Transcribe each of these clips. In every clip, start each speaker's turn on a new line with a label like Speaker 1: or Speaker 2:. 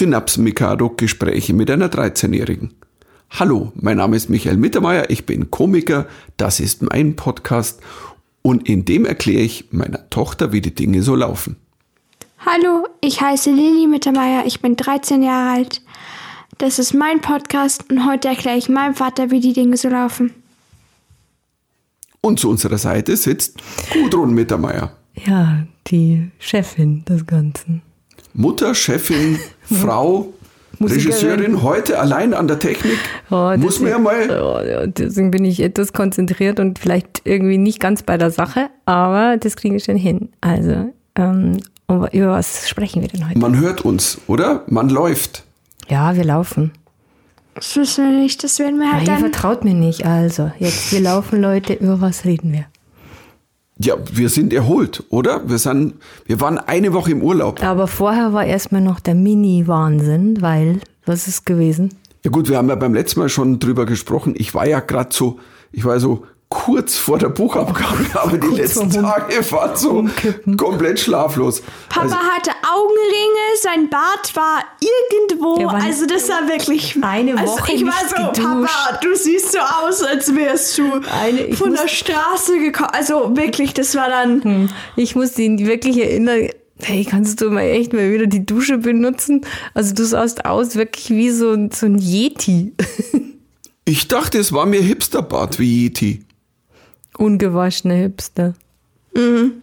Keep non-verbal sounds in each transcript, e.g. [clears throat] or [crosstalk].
Speaker 1: Synapsen Mikado Gespräche mit einer 13-Jährigen. Hallo, mein Name ist Michael Mittermeier, ich bin Komiker, das ist mein Podcast und in dem erkläre ich meiner Tochter, wie die Dinge so laufen.
Speaker 2: Hallo, ich heiße Lili Mittermeier, ich bin 13 Jahre alt. Das ist mein Podcast und heute erkläre ich meinem Vater, wie die Dinge so laufen.
Speaker 1: Und zu unserer Seite sitzt Gudrun Mittermeier.
Speaker 3: Ja, die Chefin des Ganzen.
Speaker 1: Mutter, Chefin, Frau,
Speaker 3: Musikerin.
Speaker 1: Regisseurin, heute allein an der Technik.
Speaker 3: Oh,
Speaker 1: Muss man ja mal.
Speaker 3: Oh, deswegen bin ich etwas konzentriert und vielleicht irgendwie nicht ganz bei der Sache, aber das kriegen wir schon hin. Also, ähm, über was sprechen wir denn heute?
Speaker 1: Man hört uns, oder? Man läuft.
Speaker 3: Ja, wir laufen.
Speaker 2: Das wissen wir nicht, das werden wir
Speaker 3: Ja,
Speaker 2: halt
Speaker 3: ihr
Speaker 2: dann.
Speaker 3: vertraut mir nicht. Also, jetzt, wir laufen, Leute. Über was reden wir?
Speaker 1: Ja, wir sind erholt, oder? Wir sind, wir waren eine Woche im Urlaub.
Speaker 3: Aber vorher war erstmal noch der Mini-Wahnsinn, weil, was ist gewesen?
Speaker 1: Ja gut, wir haben ja beim letzten Mal schon drüber gesprochen. Ich war ja gerade so, ich war so kurz vor der Buchabgabe, [laughs] aber die letzten Tage waren so
Speaker 3: Umkippen.
Speaker 1: komplett schlaflos.
Speaker 2: Papa
Speaker 1: Also,
Speaker 2: hatte Augenringe, sein Bart war irgendwo.
Speaker 3: War-
Speaker 2: also das war wirklich. [laughs]
Speaker 3: Eine
Speaker 2: also
Speaker 3: Woche
Speaker 2: ich war
Speaker 3: nicht
Speaker 2: so,
Speaker 3: geduscht.
Speaker 2: Papa, du siehst so aus, als wärst du
Speaker 3: Eine-
Speaker 2: von
Speaker 3: muss-
Speaker 2: der Straße gekommen. Also wirklich, das war dann.
Speaker 3: Hm. Ich muss ihn wirklich erinnern, hey, kannst du mal echt mal wieder die Dusche benutzen? Also du sahst aus wirklich wie so, ein- so ein Yeti. [laughs]
Speaker 1: ich dachte, es war mir Hipsterbart wie Yeti.
Speaker 3: Ungewaschener Hipster.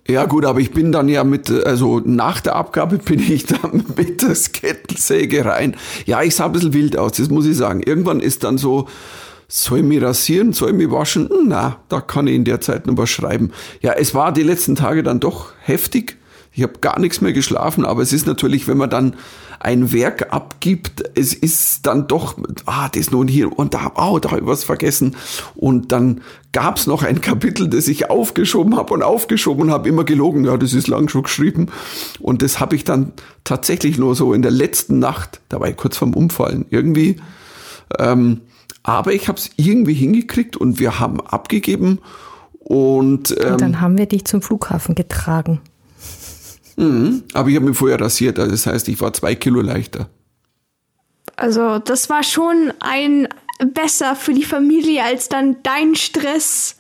Speaker 1: Ja gut, aber ich bin dann ja mit, also nach der Abgabe [laughs] bin ich dann mit der Kettensäge rein. Ja, ich sah ein bisschen wild aus, das muss ich sagen. Irgendwann ist dann so, soll ich mich rasieren, soll ich mich waschen? Hm, Na, da kann ich in der Zeit noch was schreiben. Ja, es war die letzten Tage dann doch heftig. Ich habe gar nichts mehr geschlafen, aber es ist natürlich, wenn man dann ein Werk abgibt, es ist dann doch, ah, das nun hier und da, oh, da habe ich was vergessen. Und dann gab es noch ein Kapitel, das ich aufgeschoben habe und aufgeschoben und habe immer gelogen, ja, das ist lang schon geschrieben. Und das habe ich dann tatsächlich nur so in der letzten Nacht, da war ich kurz vorm Umfallen, irgendwie. Ähm, aber ich habe es irgendwie hingekriegt und wir haben abgegeben. Und, ähm,
Speaker 3: Und dann haben wir dich zum Flughafen getragen.
Speaker 1: aber ich habe mich vorher rasiert, also das heißt, ich war zwei Kilo leichter.
Speaker 2: Also das war schon ein besser für die Familie, als dann dein Stress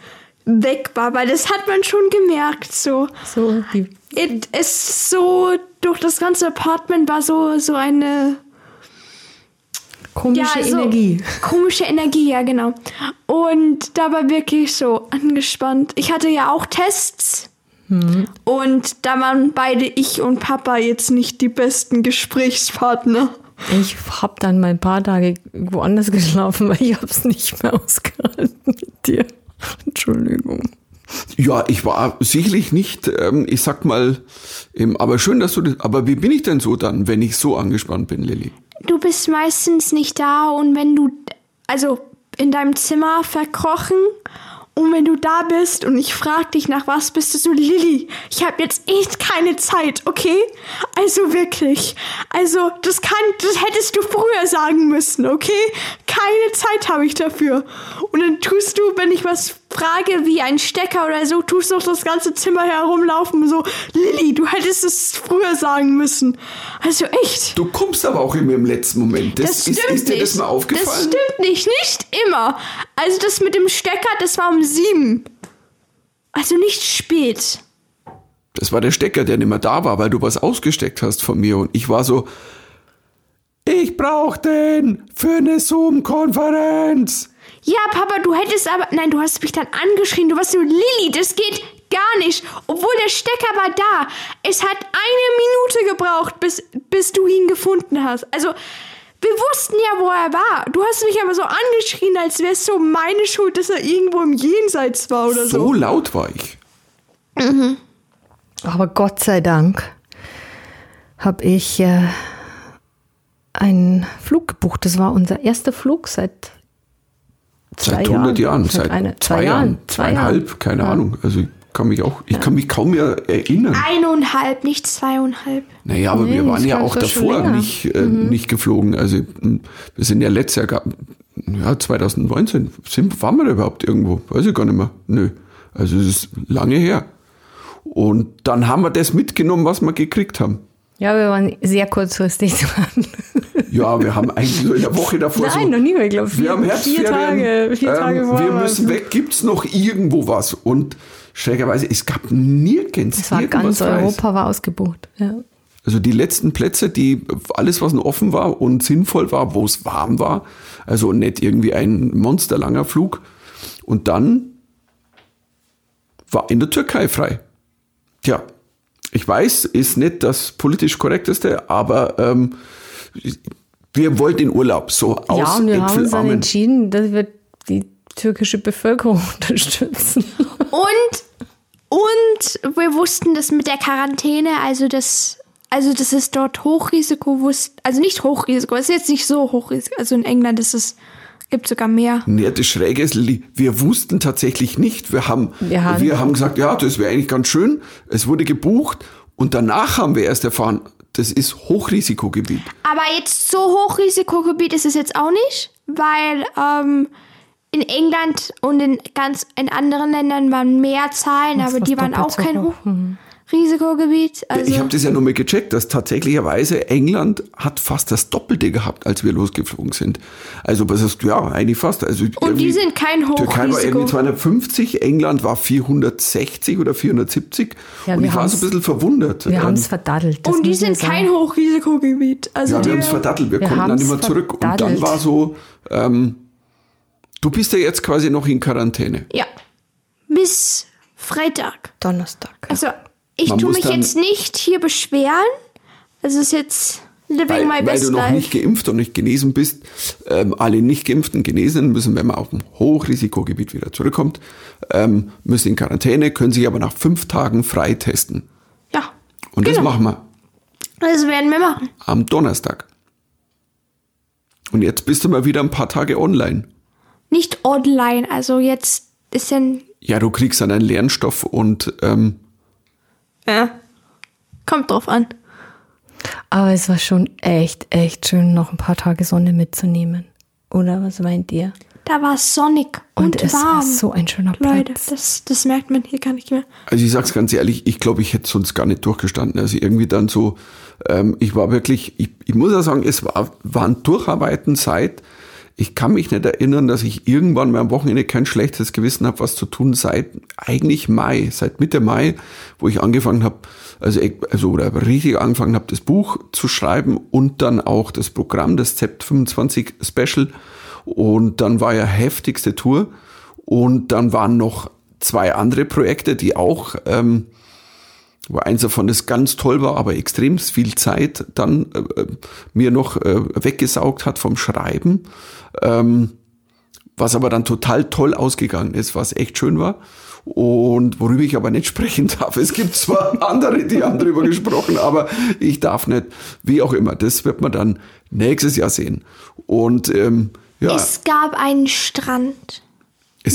Speaker 2: weg war, weil das hat man schon gemerkt. So,
Speaker 3: So, die,
Speaker 2: It ist so durch das ganze Apartment war so so eine
Speaker 3: komische
Speaker 2: so
Speaker 3: Energie.
Speaker 2: Komische Energie, ja, genau. Und da war wirklich so angespannt. Ich hatte ja auch Tests. Und da waren beide ich und Papa jetzt nicht die besten Gesprächspartner.
Speaker 3: Ich habe dann mal ein paar Tage woanders geschlafen, weil ich hab's nicht mehr ausgehalten mit dir. Entschuldigung.
Speaker 1: Ja, ich war sicherlich nicht, ähm, ich sag mal, ähm, aber schön, dass du das, aber wie bin ich denn so dann, wenn ich so angespannt bin, Lilly?
Speaker 2: Du bist meistens nicht da und wenn du, also in deinem Zimmer verkrochen und wenn du da bist und ich frag dich nach was, bist du so, Lilly, ich habe jetzt echt keine Zeit, okay? Also wirklich. Also das kann, das hättest du früher sagen müssen, okay? Keine Zeit habe ich dafür. Und dann tust du, wenn ich was frage, wie ein Stecker oder so, tust du doch das ganze Zimmer herumlaufen, so, Lilly, du hättest es früher sagen müssen. Also echt.
Speaker 1: Du kommst aber auch immer im letzten Moment. Das,
Speaker 2: Das
Speaker 1: ist,
Speaker 2: stimmt
Speaker 1: ist dir
Speaker 2: nicht.
Speaker 1: das mal aufgefallen?
Speaker 2: Das stimmt nicht, nicht immer. Also das mit dem Stecker, das war um sieben. Also nicht spät.
Speaker 1: Das war der Stecker, der nicht mehr da war, weil du was ausgesteckt hast von mir. Und ich war so, ich brauch den für eine Zoom-Konferenz.
Speaker 2: Ja, Papa, du hättest aber. Nein, du hast mich dann angeschrien. Du warst so, Lilly, das geht gar nicht. Obwohl der Stecker war da. Es hat eine Minute gebraucht, bis, bis du ihn gefunden hast. Also, wir wussten ja, wo er war. Du hast mich aber so angeschrien, als wäre es so meine Schuld, dass er irgendwo im Jenseits war oder so.
Speaker 1: So laut war ich.
Speaker 3: Aber Gott sei Dank habe ich äh, einen Flug gebucht. Das war unser erster Flug seit
Speaker 1: Seit 100 Jahren,
Speaker 3: Seit
Speaker 1: seit
Speaker 3: eine-
Speaker 1: zwei,
Speaker 3: zwei
Speaker 1: Jahren,
Speaker 3: Jahren, zwei
Speaker 1: zweieinhalb,
Speaker 3: Jahren.
Speaker 1: keine
Speaker 3: Ja.
Speaker 1: Ahnung. Also ich kann mich auch, ich kann mich kaum mehr erinnern.
Speaker 2: Eineinhalb, nicht zweieinhalb.
Speaker 1: Naja, aber
Speaker 3: Nee,
Speaker 1: wir waren ja auch davor.
Speaker 3: Mhm.
Speaker 1: nicht, äh, nicht geflogen. Also wir sind ja letztes Jahr, ja 2019, sind, waren wir da überhaupt irgendwo? Weiß ich gar nicht mehr. Nö. Also es ist lange her. Und dann haben wir das mitgenommen, was wir gekriegt haben.
Speaker 3: Ja, wir waren sehr kurzfristig [laughs] dran.
Speaker 1: Ja, wir haben eigentlich so in der Woche davor
Speaker 3: Nein,
Speaker 1: so,
Speaker 3: noch nie mehr, ich glaube, vier,
Speaker 1: wir haben
Speaker 3: vier
Speaker 1: Herbstferien,
Speaker 3: Tage, vier Tage
Speaker 1: ähm, wir müssen
Speaker 3: es.
Speaker 1: weg, gibt's noch irgendwo was? Und schrägerweise, es gab nirgends
Speaker 3: Es war ganz. Europa war ausgebucht. Ja.
Speaker 1: Also die letzten Plätze, die alles, was noch offen war und sinnvoll war, wo es warm war, also nicht irgendwie ein monsterlanger Flug. Und dann war in der Türkei frei. Tja, ich weiß, ist nicht das politisch korrekteste, aber ähm, wir wollten in Urlaub, so aus
Speaker 3: ja, und wir haben uns dann entschieden, dass wir die türkische Bevölkerung [laughs] unterstützen.
Speaker 2: Und, und wir wussten das mit der Quarantäne, also das, also das ist dort Hochrisiko, wusst- also nicht Hochrisiko, es ist jetzt nicht so Hochrisiko, also in England ist es, gibt sogar mehr.
Speaker 1: Nee, das Schräge ist, wir wussten tatsächlich nicht. Wir haben,
Speaker 3: Wir haben-
Speaker 1: wir haben gesagt, ja, das wäre eigentlich ganz schön. Es wurde gebucht und danach haben wir erst erfahren, das ist Hochrisikogebiet.
Speaker 2: Aber jetzt so Hochrisikogebiet ist es jetzt auch nicht, weil ähm, in England und in ganz in anderen Ländern waren mehr Zahlen, aber
Speaker 3: war
Speaker 2: die waren auch kein
Speaker 3: hoch.
Speaker 2: Hochrisikogebiet. Also
Speaker 1: ich habe das ja nur mal gecheckt, dass tatsächlicherweise England hat fast das Doppelte gehabt, als wir losgeflogen sind. Also was ist, ja, eigentlich fast. Also
Speaker 2: und die sind kein
Speaker 1: Türkei war
Speaker 2: Hochrisiko.
Speaker 1: irgendwie 250, England war 460 oder 470.
Speaker 3: Ja,
Speaker 1: und ich war so ein bisschen verwundert.
Speaker 3: Wir
Speaker 1: Ähm,
Speaker 3: haben es verdaddelt. das
Speaker 2: Und die sind
Speaker 3: sagen.
Speaker 2: kein Hochrisikogebiet. Also
Speaker 1: Ja, wir
Speaker 2: die,
Speaker 1: haben es verdattelt. Wir,
Speaker 3: Wir
Speaker 1: konnten dann mehr zurück. Und dann
Speaker 3: verdattelt.
Speaker 1: war so, ähm, du bist ja jetzt quasi noch in Quarantäne.
Speaker 2: ja. Bis Freitag.
Speaker 3: Donnerstag.
Speaker 2: Also ich
Speaker 1: Man
Speaker 2: tue mich jetzt nicht hier beschweren. Es ist jetzt living
Speaker 1: Weil,
Speaker 2: my
Speaker 1: weil
Speaker 2: best
Speaker 1: du noch
Speaker 2: life.
Speaker 1: nicht geimpft und nicht genesen bist. Ähm, alle nicht geimpften, Genesenen müssen, wenn man auf dem Hochrisikogebiet wieder zurückkommt, ähm, müssen in Quarantäne, können sich aber nach fünf Tagen freitesten.
Speaker 2: ja.
Speaker 1: Und das
Speaker 2: genau.
Speaker 1: machen wir
Speaker 2: Das werden wir machen.
Speaker 1: am Donnerstag. Und jetzt bist du mal wieder ein paar Tage online.
Speaker 2: Nicht online. Also jetzt ist dann
Speaker 1: Ja, du kriegst dann einen Lernstoff und ähm,
Speaker 2: ja. Kommt drauf an.
Speaker 3: Aber es war schon echt, echt schön, noch ein paar Tage Sonne mitzunehmen. Oder was meint ihr?
Speaker 2: Da war es sonnig und,
Speaker 3: Und, es
Speaker 2: warm.
Speaker 3: war so ein schöner
Speaker 2: Leute,
Speaker 3: Platz.
Speaker 2: das, das merkt man hier gar nicht mehr.
Speaker 1: Also ich sag's ganz ehrlich, ich glaube, ich hätte sonst gar nicht durchgestanden. Also irgendwie dann so, ähm, ich war wirklich, ich, ich muss ja sagen, es war, waren Durcharbeiten seit, ich kann mich nicht erinnern, dass ich irgendwann mal am Wochenende kein schlechtes Gewissen habe, was zu tun, seit eigentlich Mai, seit Mitte Mai, wo ich angefangen habe, also, also oder richtig angefangen habe, das Buch zu schreiben und dann auch das Programm, das ZEPT 25 Special. Und dann war ja heftigste Tour. Und dann waren noch zwei andere Projekte, die auch, ähm, wo eins davon das ganz toll war, aber extrem viel Zeit dann äh, äh, mir noch äh, weggesaugt hat vom Schreiben. Ähm, was aber dann total toll ausgegangen ist, was echt schön war. Und worüber ich aber nicht sprechen [laughs] darf. Es gibt zwar andere, die haben drüber gesprochen, aber ich darf nicht. Wie auch immer, das wird man dann nächstes Jahr sehen. Und ähm, ja, es,
Speaker 2: Es gab einen Strand.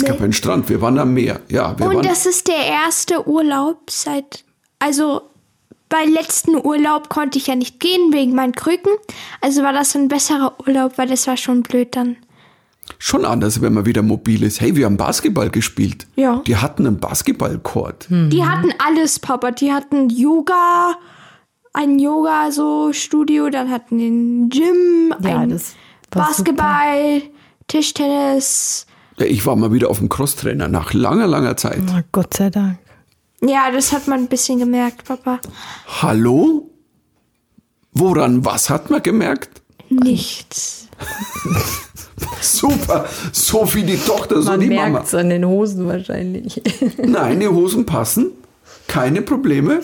Speaker 1: gab einen Strand, wir waren am Meer. Ja, wir
Speaker 2: Und das ist der erste Urlaub seit, also bei letzten Urlaub konnte ich ja nicht gehen wegen meinen Krücken. Also war das ein besserer Urlaub, weil das war schon blöd dann.
Speaker 1: schon anders, wenn man wieder mobil ist. Hey, wir haben Basketball gespielt.
Speaker 2: Ja.
Speaker 1: Die hatten einen Basketballcourt.
Speaker 2: Die hatten alles, Papa. Die hatten Yoga, ein Yoga so Studio, dann hatten die ein Gym,
Speaker 3: Ja,
Speaker 2: ein Basketball, Tischtennis.
Speaker 1: Ja, ich war mal wieder auf dem Crosstrainer nach langer, langer Zeit.
Speaker 3: Na, Gott sei Dank.
Speaker 2: Ja, das hat man ein bisschen gemerkt, Papa.
Speaker 1: Hallo? Woran, was hat man gemerkt?
Speaker 2: Nichts. [laughs]
Speaker 1: Super, so wie die Tochter, so
Speaker 3: Man
Speaker 1: die
Speaker 3: merkt
Speaker 1: Mama.
Speaker 3: es an den Hosen wahrscheinlich. [laughs]
Speaker 1: Nein, die Hosen passen. Keine Probleme.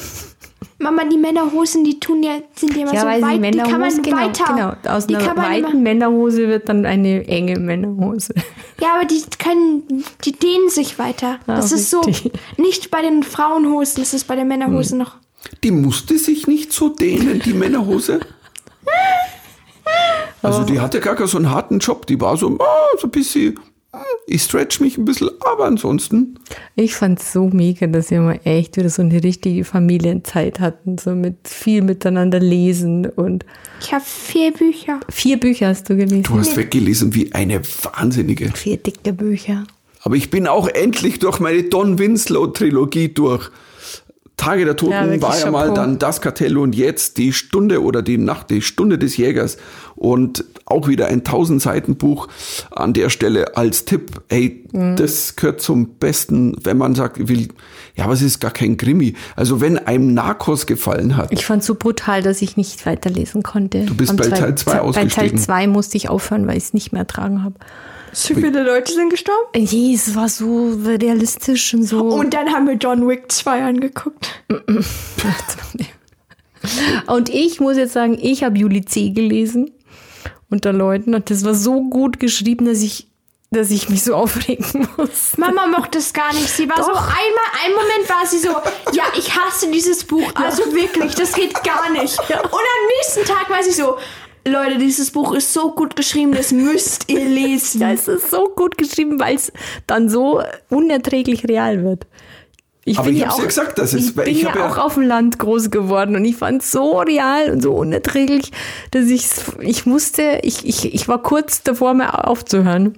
Speaker 2: Mama, die Männerhosen, die tun ja, sind ja immer
Speaker 3: Ja,
Speaker 2: so
Speaker 3: weil
Speaker 2: weit,
Speaker 3: die
Speaker 2: die kann man
Speaker 3: Männerhose, genau,
Speaker 2: weiter.
Speaker 3: genau. Aus
Speaker 2: die
Speaker 3: einer
Speaker 2: kann man
Speaker 3: weiten
Speaker 2: immer,
Speaker 3: Männerhose wird dann eine enge Männerhose.
Speaker 2: Ja, aber die können, die dehnen sich weiter.
Speaker 3: Ah,
Speaker 2: das ist so, nicht bei den Frauenhosen, das ist bei den Männerhosen noch.
Speaker 1: Die musste sich nicht so dehnen, die Männerhose. [laughs] Also die hatte gar keinen so einen harten Job. Die war so, ah, so ein bisschen, ich stretch mich ein bisschen, aber ansonsten.
Speaker 3: Ich fand es so mega, dass wir mal echt wieder so eine richtige Familienzeit hatten, so mit viel miteinander lesen und
Speaker 2: Ich habe vier Bücher.
Speaker 3: vier Bücher hast du gelesen.
Speaker 1: Du hast weggelesen wie eine Wahnsinnige.
Speaker 3: vier dicke Bücher.
Speaker 1: Aber ich bin auch endlich durch meine Don Winslow-Trilogie durch. Tage der Toten
Speaker 3: Ja,
Speaker 1: war ja mal
Speaker 3: Chapeau.
Speaker 1: dann das Kartell und jetzt die Stunde oder die Nacht, die Stunde des Jägers und auch wieder ein 1000 Seiten Buch an der Stelle als Tipp. Ey,
Speaker 3: Mhm.
Speaker 1: das gehört zum Besten, wenn man sagt, will, ja, aber es ist gar kein Krimi. Also wenn einem Narcos gefallen hat,
Speaker 3: Ich fand es so brutal, dass ich nicht weiterlesen konnte. Du
Speaker 1: bist bei Teil zwei
Speaker 3: Bei Teil
Speaker 1: ausgestiegen.
Speaker 3: 2 musste ich aufhören, weil ich es nicht mehr ertragen habe.
Speaker 2: So viele Leute sind gestorben.
Speaker 3: Je, es war so realistisch und so.
Speaker 2: Und dann haben wir John Wick 2 angeguckt. [laughs]
Speaker 3: Und ich muss jetzt sagen, ich habe Juli C. gelesen unter Leuten und das war so gut geschrieben, dass ich, dass ich mich so [laughs] aufregen muss.
Speaker 2: Mama mochte es gar nicht. Sie war so einmal, einen Moment war sie so, ja, ich hasse dieses Buch. Also wirklich, das geht gar nicht. Und am nächsten Tag war sie so, Leute, dieses Buch ist so gut geschrieben, das müsst ihr lesen. [laughs]
Speaker 3: Ja, es ist so gut geschrieben, weil es dann so unerträglich real wird. Ich
Speaker 1: Aber
Speaker 3: bin
Speaker 1: ich
Speaker 3: ja
Speaker 1: hab's ja
Speaker 3: auch-
Speaker 1: gesagt, das ist-
Speaker 3: ich
Speaker 1: weil
Speaker 3: bin
Speaker 1: ich
Speaker 3: ja
Speaker 1: hab ja-
Speaker 3: auch auf dem Land groß geworden und ich fand es so real und so unerträglich, dass ich ich musste, ich, ich, ich war kurz davor, mal aufzuhören.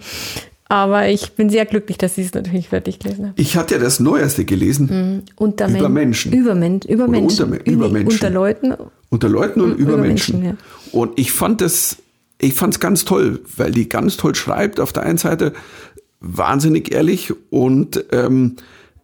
Speaker 3: Aber ich bin sehr glücklich, dass ich es natürlich fertig gelesen habe.
Speaker 1: ich hatte ja das Neueste gelesen,
Speaker 3: Unter
Speaker 1: Über
Speaker 3: Men-
Speaker 1: Menschen.
Speaker 3: Über, Men über Menschen.
Speaker 1: unter- über Menschen.
Speaker 3: Unter Leuten.
Speaker 1: unter Leuten und über,
Speaker 3: über
Speaker 1: Menschen.
Speaker 3: Menschen,
Speaker 1: Und ich fand das, ich fand's ganz toll, weil die ganz toll schreibt. Auf der einen Seite wahnsinnig ehrlich und ähm,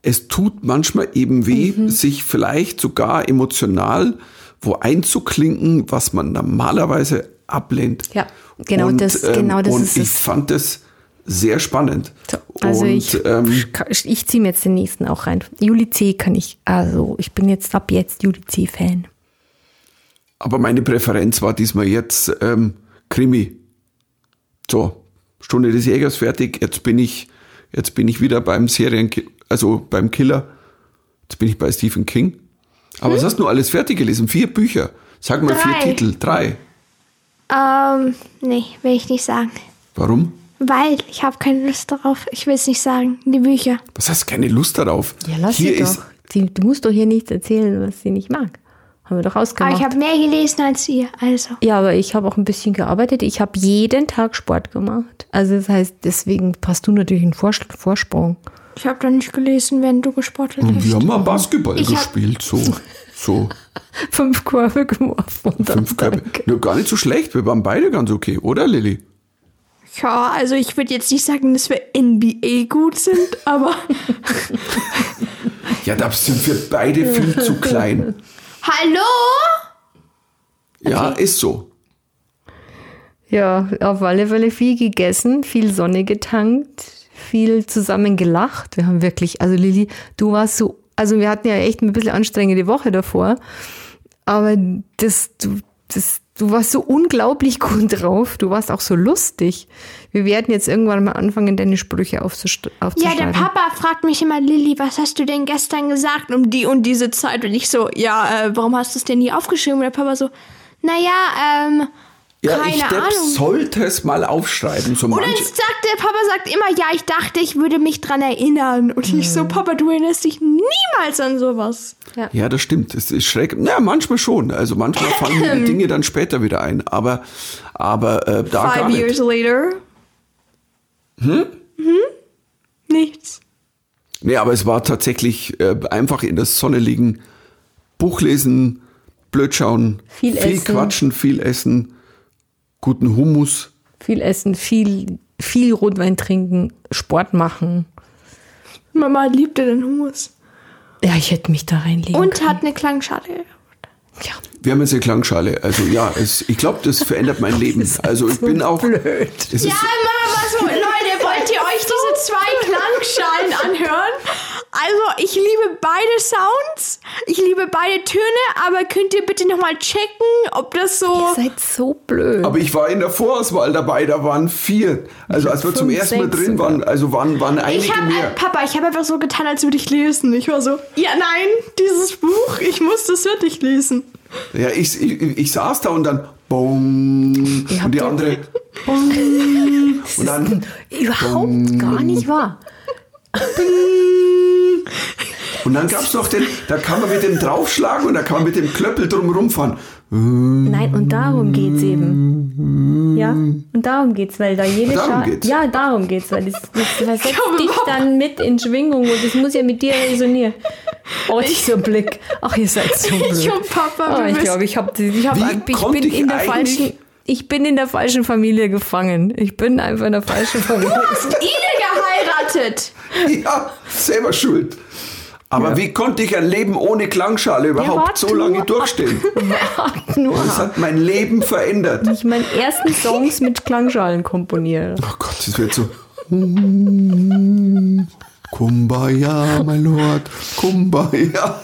Speaker 1: es tut manchmal eben weh,
Speaker 3: Mhm.
Speaker 1: sich vielleicht sogar emotional wo einzuklinken, was man normalerweise ablehnt.
Speaker 3: Ja, genau
Speaker 1: und,
Speaker 3: das-
Speaker 1: ähm,
Speaker 3: genau das
Speaker 1: und
Speaker 3: ist
Speaker 1: ich
Speaker 3: es.
Speaker 1: fand das sehr spannend.
Speaker 3: So, also
Speaker 1: und,
Speaker 3: ich,
Speaker 1: ähm,
Speaker 3: ich ziehe mir jetzt den nächsten auch rein. Juli C. kann ich, also ich bin jetzt ab jetzt Juli C-Fan.
Speaker 1: Aber meine Präferenz war diesmal jetzt ähm, Krimi. So, Stunde des Jägers fertig. Jetzt bin ich, jetzt bin ich wieder beim Serien, also beim Killer. Jetzt bin ich bei Stephen King. Aber was hast du alles fertig gelesen? Vier Bücher. Sag mal vier
Speaker 2: Drei.
Speaker 1: Titel. Drei.
Speaker 2: Ähm, nee, will ich nicht sagen.
Speaker 1: Warum?
Speaker 2: Weil ich habe keine Lust darauf. Ich will es nicht sagen. Die Bücher.
Speaker 1: Was hast du keine Lust darauf?
Speaker 3: Ja, lass
Speaker 1: Hier
Speaker 3: sie
Speaker 1: ist,
Speaker 3: doch. Sie, du musst doch hier nichts erzählen, was sie nicht mag. Haben wir doch
Speaker 2: Aber
Speaker 3: ausgemacht.
Speaker 2: ich habe mehr gelesen als ihr. Also.
Speaker 3: ja, aber ich habe auch ein bisschen gearbeitet. Ich habe jeden Tag Sport gemacht. Also das heißt, deswegen hast du natürlich einen Vors Vorsprung.
Speaker 2: Ich habe doch nicht gelesen, wenn du gesportelt hast.
Speaker 1: wir haben mal Basketball
Speaker 2: Ich
Speaker 1: gespielt. So, so. [laughs]
Speaker 3: Fünf Kurve geworfen.
Speaker 1: Fünf Körbe. Nur gar nicht so schlecht. Wir waren beide ganz okay, oder Lilly?
Speaker 2: Ja, also ich würde jetzt nicht sagen, dass wir NBA gut sind, aber
Speaker 1: Ja, da sind wir beide viel zu [laughs] klein.
Speaker 2: hallo?
Speaker 1: Ja, ist so.
Speaker 3: Ja, auf alle Fälle viel gegessen, viel Sonne getankt, viel zusammen gelacht. Wir haben wirklich, also Lilly, du warst so, also wir hatten ja echt ein bisschen anstrengende Woche davor, aber das, du, das, du warst so unglaublich gut drauf. Du warst auch so lustig. Wir werden jetzt irgendwann mal anfangen, deine Sprüche aufzust-
Speaker 2: Ja,
Speaker 3: aufzuschreiben.
Speaker 2: der Papa fragt mich immer, Lilly, was hast du denn gestern gesagt um die und diese Zeit? Und ich so, ja, äh, warum hast du es denn nie aufgeschrieben? Und der Papa so, naja, ähm,
Speaker 1: Ja,
Speaker 2: keine
Speaker 1: ich Depp,
Speaker 2: Ahnung.
Speaker 1: sollte es mal aufschreiben. So
Speaker 2: Und dann
Speaker 1: manche,
Speaker 2: sagt der Papa sagt immer, ja, ich dachte, ich würde mich dran erinnern. Und ich so, Papa, du erinnerst dich niemals an sowas.
Speaker 1: ja, das stimmt. Es ist schräg. Ja, manchmal schon. Also manchmal [laughs] fallen mir die Dinge dann später wieder ein. Aber, aber äh, da gar
Speaker 2: Five
Speaker 1: nicht.
Speaker 2: years later. Hm? Hm? Nichts.
Speaker 1: Nee, aber es war tatsächlich äh, einfach in der Sonne liegen, Buch lesen, blöd schauen,
Speaker 3: Viel
Speaker 1: viel
Speaker 3: essen.
Speaker 1: quatschen, viel essen, guten Hummus.
Speaker 3: viel essen, viel, viel Rotwein trinken, Sport machen.
Speaker 2: Mama liebte den Hummus.
Speaker 3: Ja, ich hätte mich da reinlegen
Speaker 2: Und
Speaker 3: können.
Speaker 2: hat eine Klangschale.
Speaker 3: Ja.
Speaker 1: Wir haben jetzt eine Klangschale. Also ja, es, ich glaube, das verändert mein [laughs] Leben. Also ich bin auch.
Speaker 3: blöd.
Speaker 2: Ja, Mama war so, Leute, wollt ihr euch diese zwei Klangschalen anhören? Also, ich liebe beide Sounds. Ich liebe beide Töne, aber könnt ihr bitte nochmal checken, ob das so.
Speaker 3: Ihr seid so blöd.
Speaker 1: aber ich war in der Vorauswahl dabei, da waren vier. Also als wir zum ersten Mal drin waren, also waren, waren einige
Speaker 2: Ich habe,
Speaker 1: mehr.
Speaker 2: äh, Papa, ich habe einfach so getan, als würde ich lesen. Ich war so, ja, nein, dieses Buch, ich muss das wirklich lesen.
Speaker 1: Ja, ich, ich, ich saß da und dann
Speaker 3: habt
Speaker 1: und die andere
Speaker 3: Das
Speaker 1: und dann
Speaker 3: überhaupt gar nicht wahr. [laughs]
Speaker 1: und dann gab's noch den, da kann man mit dem draufschlagen und da kann man mit dem Klöppel drum rumfahren.
Speaker 3: Nein, und darum geht's eben. Ja, und darum geht's, weil da jede
Speaker 1: Darum
Speaker 3: Scha-
Speaker 1: geht's.
Speaker 3: Ja, darum geht's, weil das, das [laughs] versetzt
Speaker 2: glaube,
Speaker 3: dich dann mit in Schwingung und das muss ja mit dir resonieren. [laughs] Oh, dieser Blick. Ach, ihr seid so [laughs] blöd.
Speaker 2: Ich und Papa,
Speaker 3: Oh, ich glaube, ich habe ich hab, ich bin
Speaker 1: ich
Speaker 3: in der falschen ich bin in der falschen Familie gefangen. Ich bin einfach in der falschen Familie.
Speaker 2: Ine geheiratet. [laughs]
Speaker 1: Ja, selber schuld. Aber wie konnte ich ein Leben ohne Klangschale überhaupt so lange
Speaker 3: nur-
Speaker 1: durchstehen? [laughs]
Speaker 3: Nur
Speaker 1: Das hat mein Leben verändert.
Speaker 3: ich meine ersten Songs mit Klangschalen komponiere.
Speaker 1: Oh Gott, das wird so. Kumbaya, my Lord, Kumbaya.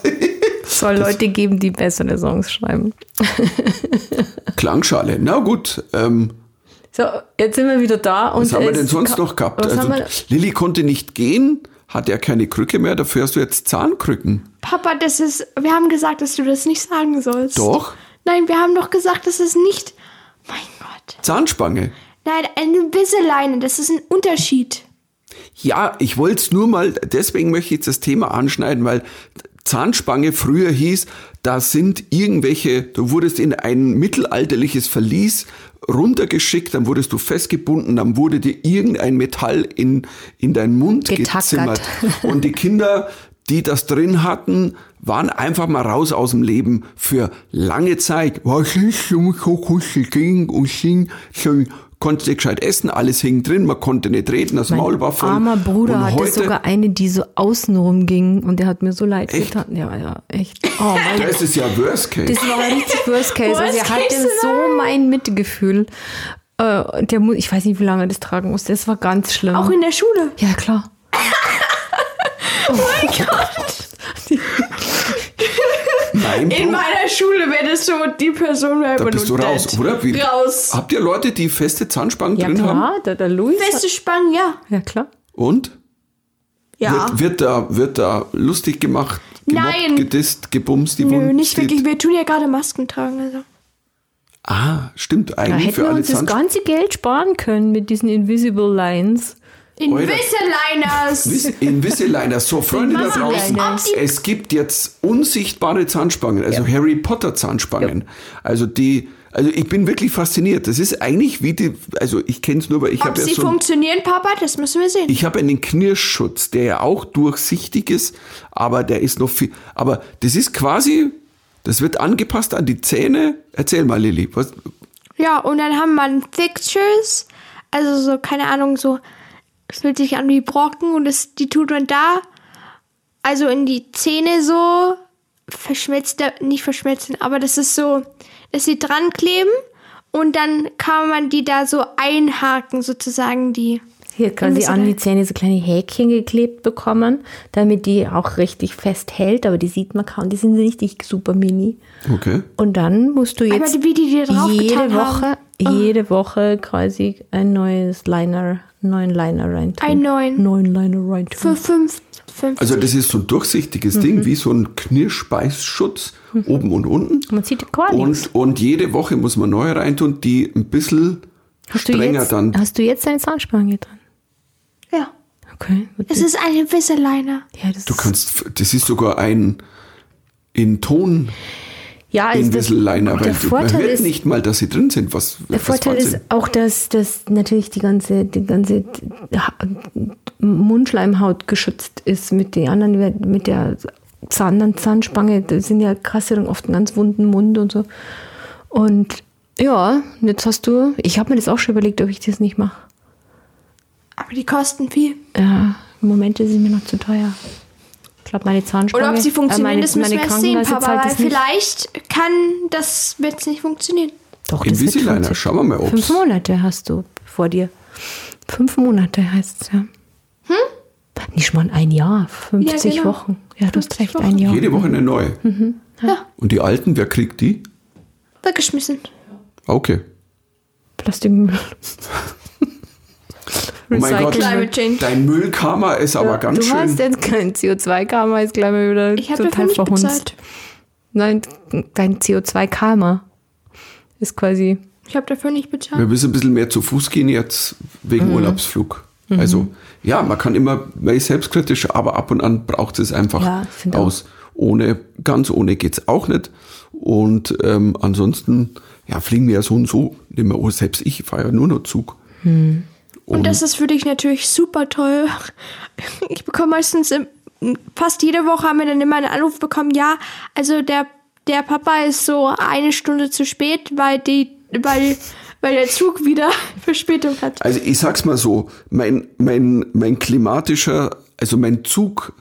Speaker 3: Soll Leute geben, die bessere Songs schreiben. [laughs]
Speaker 1: Klangschale, na gut. Ähm,
Speaker 3: So, jetzt sind wir wieder da. Und
Speaker 1: was haben wir
Speaker 3: es
Speaker 1: denn sonst noch gehabt? Also, Lilly konnte nicht gehen, hat ja keine Krücke mehr, dafür hast du jetzt Zahnkrücken.
Speaker 2: Papa, das ist. Wir haben gesagt, dass du das nicht sagen sollst.
Speaker 1: Doch,
Speaker 2: Nein, wir haben doch gesagt, dass es nicht. Mein Gott.
Speaker 1: Zahnspange.
Speaker 2: Nein, eine Bisseleine, das ist ein Unterschied.
Speaker 1: Ja, ich wollte es nur mal, deswegen möchte ich jetzt das Thema anschneiden, weil Zahnspange früher hieß, da sind irgendwelche, du wurdest in ein mittelalterliches Verlies runtergeschickt, dann wurdest du festgebunden, dann wurde dir irgendein Metall in, in deinen Mund
Speaker 3: Getackert.
Speaker 1: gezimmert. Und die Kinder, die das drin hatten, waren einfach mal raus aus dem Leben für lange Zeit. Was ist so kuschelig und sing, so konnte nicht gescheit essen, alles hing drin, man konnte nicht reden, das Maul war voll.
Speaker 3: armer Bruder
Speaker 1: Und
Speaker 3: hatte
Speaker 1: heute,
Speaker 3: sogar eine, die so außenrum ging und der hat mir so leid
Speaker 1: Echt?
Speaker 3: getan. Ja, ja, echt. Oh, mein
Speaker 1: Das ist ja Worst Case.
Speaker 3: Das war richtig Worst Case. also er
Speaker 2: Worst
Speaker 3: hatte so mein Mitgefühl. Äh, der, ich weiß nicht, wie lange er das tragen musste. Das war ganz schlimm.
Speaker 2: Auch in der Schule.
Speaker 3: ja, klar. [laughs]
Speaker 1: Nein,
Speaker 2: In
Speaker 1: Bro,
Speaker 2: meiner Schule wäre das so, die Person wäre
Speaker 1: da
Speaker 2: aber
Speaker 1: bist du
Speaker 2: nur
Speaker 1: raus,
Speaker 2: dead.
Speaker 1: oder? Wie,
Speaker 2: Raus.
Speaker 1: Habt ihr Leute, die feste Zahnspangen
Speaker 3: Ja,
Speaker 1: drin haben?
Speaker 3: klar. Der, der Luis.
Speaker 2: Feste Spangen, ja.
Speaker 3: Ja, klar.
Speaker 1: Und?
Speaker 2: Ja.
Speaker 1: Wird, wird, da, wird da lustig gemacht, gemobbt,
Speaker 2: Nein.
Speaker 1: gedisst, gebumst, die
Speaker 2: Nö,
Speaker 1: Wund
Speaker 2: nicht
Speaker 1: steht.
Speaker 2: wirklich. Wir tun ja gerade Masken tragen. Also.
Speaker 1: Ah, stimmt,
Speaker 3: Da
Speaker 1: eigentlich
Speaker 3: hätten
Speaker 1: für
Speaker 3: wir
Speaker 1: alle
Speaker 3: uns das
Speaker 1: Zahnspangen.
Speaker 3: ganze Geld sparen können mit diesen Invisible Lines.
Speaker 2: Invisaliners.
Speaker 1: Vis- Invisaligner. So, Freunde da draußen, es gibt jetzt unsichtbare Zahnspangen, also Harry Potter Zahnspangen. Also die, also ich bin wirklich fasziniert. Das ist eigentlich wie die, also ich kenne es nur, weil ich habe ja
Speaker 2: sie
Speaker 1: so ein,
Speaker 2: funktionieren, Papa, das müssen wir sehen.
Speaker 1: ich habe einen Knirschschutz, der ja auch durchsichtig ist, aber der ist noch viel, aber das ist quasi, das wird angepasst an die Zähne. Erzähl mal, Lilly, was,
Speaker 2: Ja, und dann haben wir Fixtures. Also so, keine Ahnung, so, es fühlt sich an wie Brocken und das, die tut man da, also in die Zähne so, verschmelzt, nicht verschmelzen, aber das ist so, dass sie dran kleben und dann kann man die da so einhaken, sozusagen, die.
Speaker 3: Hier quasi
Speaker 2: Invisalign.
Speaker 3: an die Zähne so kleine Häkchen geklebt bekommen, damit die auch richtig fest hält, aber die sieht man kaum. Die sind richtig super mini.
Speaker 1: okay.
Speaker 3: Und dann musst du jetzt
Speaker 2: die- wie die
Speaker 3: jede Woche,
Speaker 2: haben. Oh.
Speaker 3: jede Woche quasi ein neues Liner, neuen Liner rein.
Speaker 2: Einen neuen.
Speaker 3: Neuen Liner rein.
Speaker 2: Für fünf, fünf
Speaker 1: Also das ist so ein durchsichtiges
Speaker 3: Mhm.
Speaker 1: Ding, wie so ein Knirschbeißschutz, oben und unten.
Speaker 3: Man sieht gar nichts.
Speaker 1: Und, und jede Woche muss man neu reintun, die ein bisschen
Speaker 3: Hast du,
Speaker 1: strenger
Speaker 3: jetzt,
Speaker 1: dann.
Speaker 3: hast du jetzt deine Zahnspange dran?
Speaker 2: Ja.
Speaker 3: Okay.
Speaker 2: Es ist ein Invisaligner.
Speaker 3: ja, das
Speaker 1: Du kannst, das ist sogar ein in Ton
Speaker 3: ja, also das- der
Speaker 1: man
Speaker 3: Vorteil
Speaker 1: hört
Speaker 3: ist,
Speaker 1: nicht mal, dass sie drin sind. Was,
Speaker 3: Der
Speaker 1: was
Speaker 3: Vorteil
Speaker 1: Wahnsinn.
Speaker 3: ist auch, dass, dass natürlich die ganze, die ganze Ha- Mundschleimhaut geschützt ist mit den anderen, mit der Zahn, anderen Zahnspange. Da sind ja Kassierungen oft einen ganz wunden Mund und so. Und ja, jetzt hast du, ich habe mir das auch schon überlegt, ob ich das nicht mache.
Speaker 2: Aber die kosten viel.
Speaker 3: Ja, im Moment ist es mir noch zu teuer. Glaube, meine Zahnspange.
Speaker 2: Oder ob sie funktionieren,
Speaker 3: äh, meine,
Speaker 2: das müssen
Speaker 3: meine
Speaker 2: wir sehen,
Speaker 3: Krankenkasse
Speaker 2: Papa. Weil vielleicht kann das wird nicht funktionieren.
Speaker 3: Doch, das wird funktionieren.
Speaker 1: schauen wir mal, ob
Speaker 3: Fünf Monate hast du vor dir. Fünf Monate heißt es ja. Hm? Nicht mal ein Jahr, 50
Speaker 2: Ja, genau.
Speaker 3: Wochen. Ja, du hast
Speaker 2: 50
Speaker 3: recht,
Speaker 2: Wochen.
Speaker 3: ein Jahr.
Speaker 1: jede Woche eine neue.
Speaker 3: Mhm.
Speaker 2: Ja,
Speaker 1: Und die alten, wer kriegt die?
Speaker 2: weggeschmissen.
Speaker 1: Okay.
Speaker 3: Plastikmüll. [laughs]
Speaker 1: Oh mein Gott, dein Müllkammer ist aber ganz
Speaker 3: du
Speaker 1: schön.
Speaker 3: hast jetzt kein CO2-Karma, ist gleich mal wieder
Speaker 2: Ich habe dafür
Speaker 3: total
Speaker 2: nicht
Speaker 3: verhunzt.
Speaker 2: bezahlt.
Speaker 3: Nein, dein CO2-Karma ist quasi.
Speaker 2: Ich habe dafür nicht bezahlt.
Speaker 1: Wir müssen ein bisschen mehr zu Fuß gehen jetzt wegen
Speaker 3: Mhm.
Speaker 1: Urlaubsflug. Also ja, man kann immer, man ist selbstkritisch, aber ab und an braucht es einfach
Speaker 3: Ja, find auch.
Speaker 1: aus. Ohne, ganz ohne geht's auch nicht. Und ähm, ansonsten, ja, fliegen wir ja so und so nicht mehr. Oh, selbst ich fahre ja nur noch Zug.
Speaker 2: Und das ist für dich natürlich super toll. [laughs] Ich bekomme meistens im fast jede Woche haben wir dann immer einen Anruf bekommen, ja, also der, der Papa ist so eine Stunde zu spät, weil die, weil, weil der Zug wieder [laughs] Verspätung hat.
Speaker 1: Also ich sag's mal so, mein, mein, mein klimatischer, also mein Zug,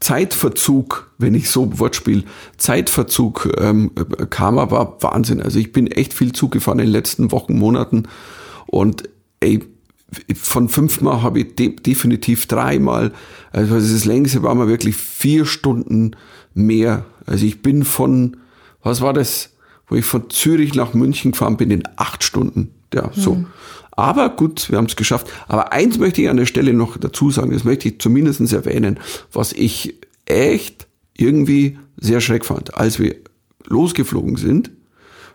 Speaker 1: Zeitverzug, wenn ich so Wortspiel, Zeitverzug ähm, kam, aber Wahnsinn. Also ich bin echt viel Zug gefahren in den letzten Wochen, Monaten und ey, von fünfmal habe ich de definitiv dreimal, also das längste war mal wirklich vier Stunden mehr. Also ich bin von, was war das, wo ich von Zürich nach München gefahren bin in acht Stunden. Ja, so. Mhm. Aber gut, wir haben es geschafft. Aber eins möchte ich an der Stelle noch dazu sagen, das möchte ich zumindest erwähnen, was ich echt irgendwie sehr schreck fand, als wir losgeflogen sind.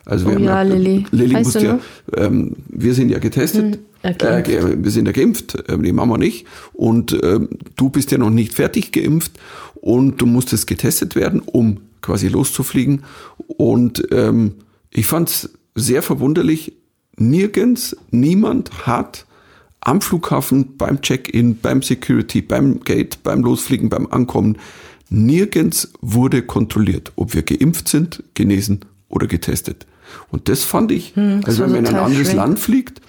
Speaker 1: Also wir
Speaker 3: oh ja,
Speaker 1: haben,
Speaker 3: Lilly.
Speaker 1: Lilly musste ja, ähm, wir sind ja getestet, hm, äh, wir sind ja geimpft, äh, die Mama nicht. Und äh, du bist ja noch nicht fertig geimpft und du musstest getestet werden, um quasi loszufliegen. Und ähm, ich fand es sehr verwunderlich, nirgends, niemand hat am Flughafen, beim Check-in, beim Security, beim Gate, beim Losfliegen, beim Ankommen, nirgends wurde kontrolliert, ob wir geimpft sind, genesen oder getestet. Und das fand ich, hm, also wenn man in ein anderes schwer. Land fliegt,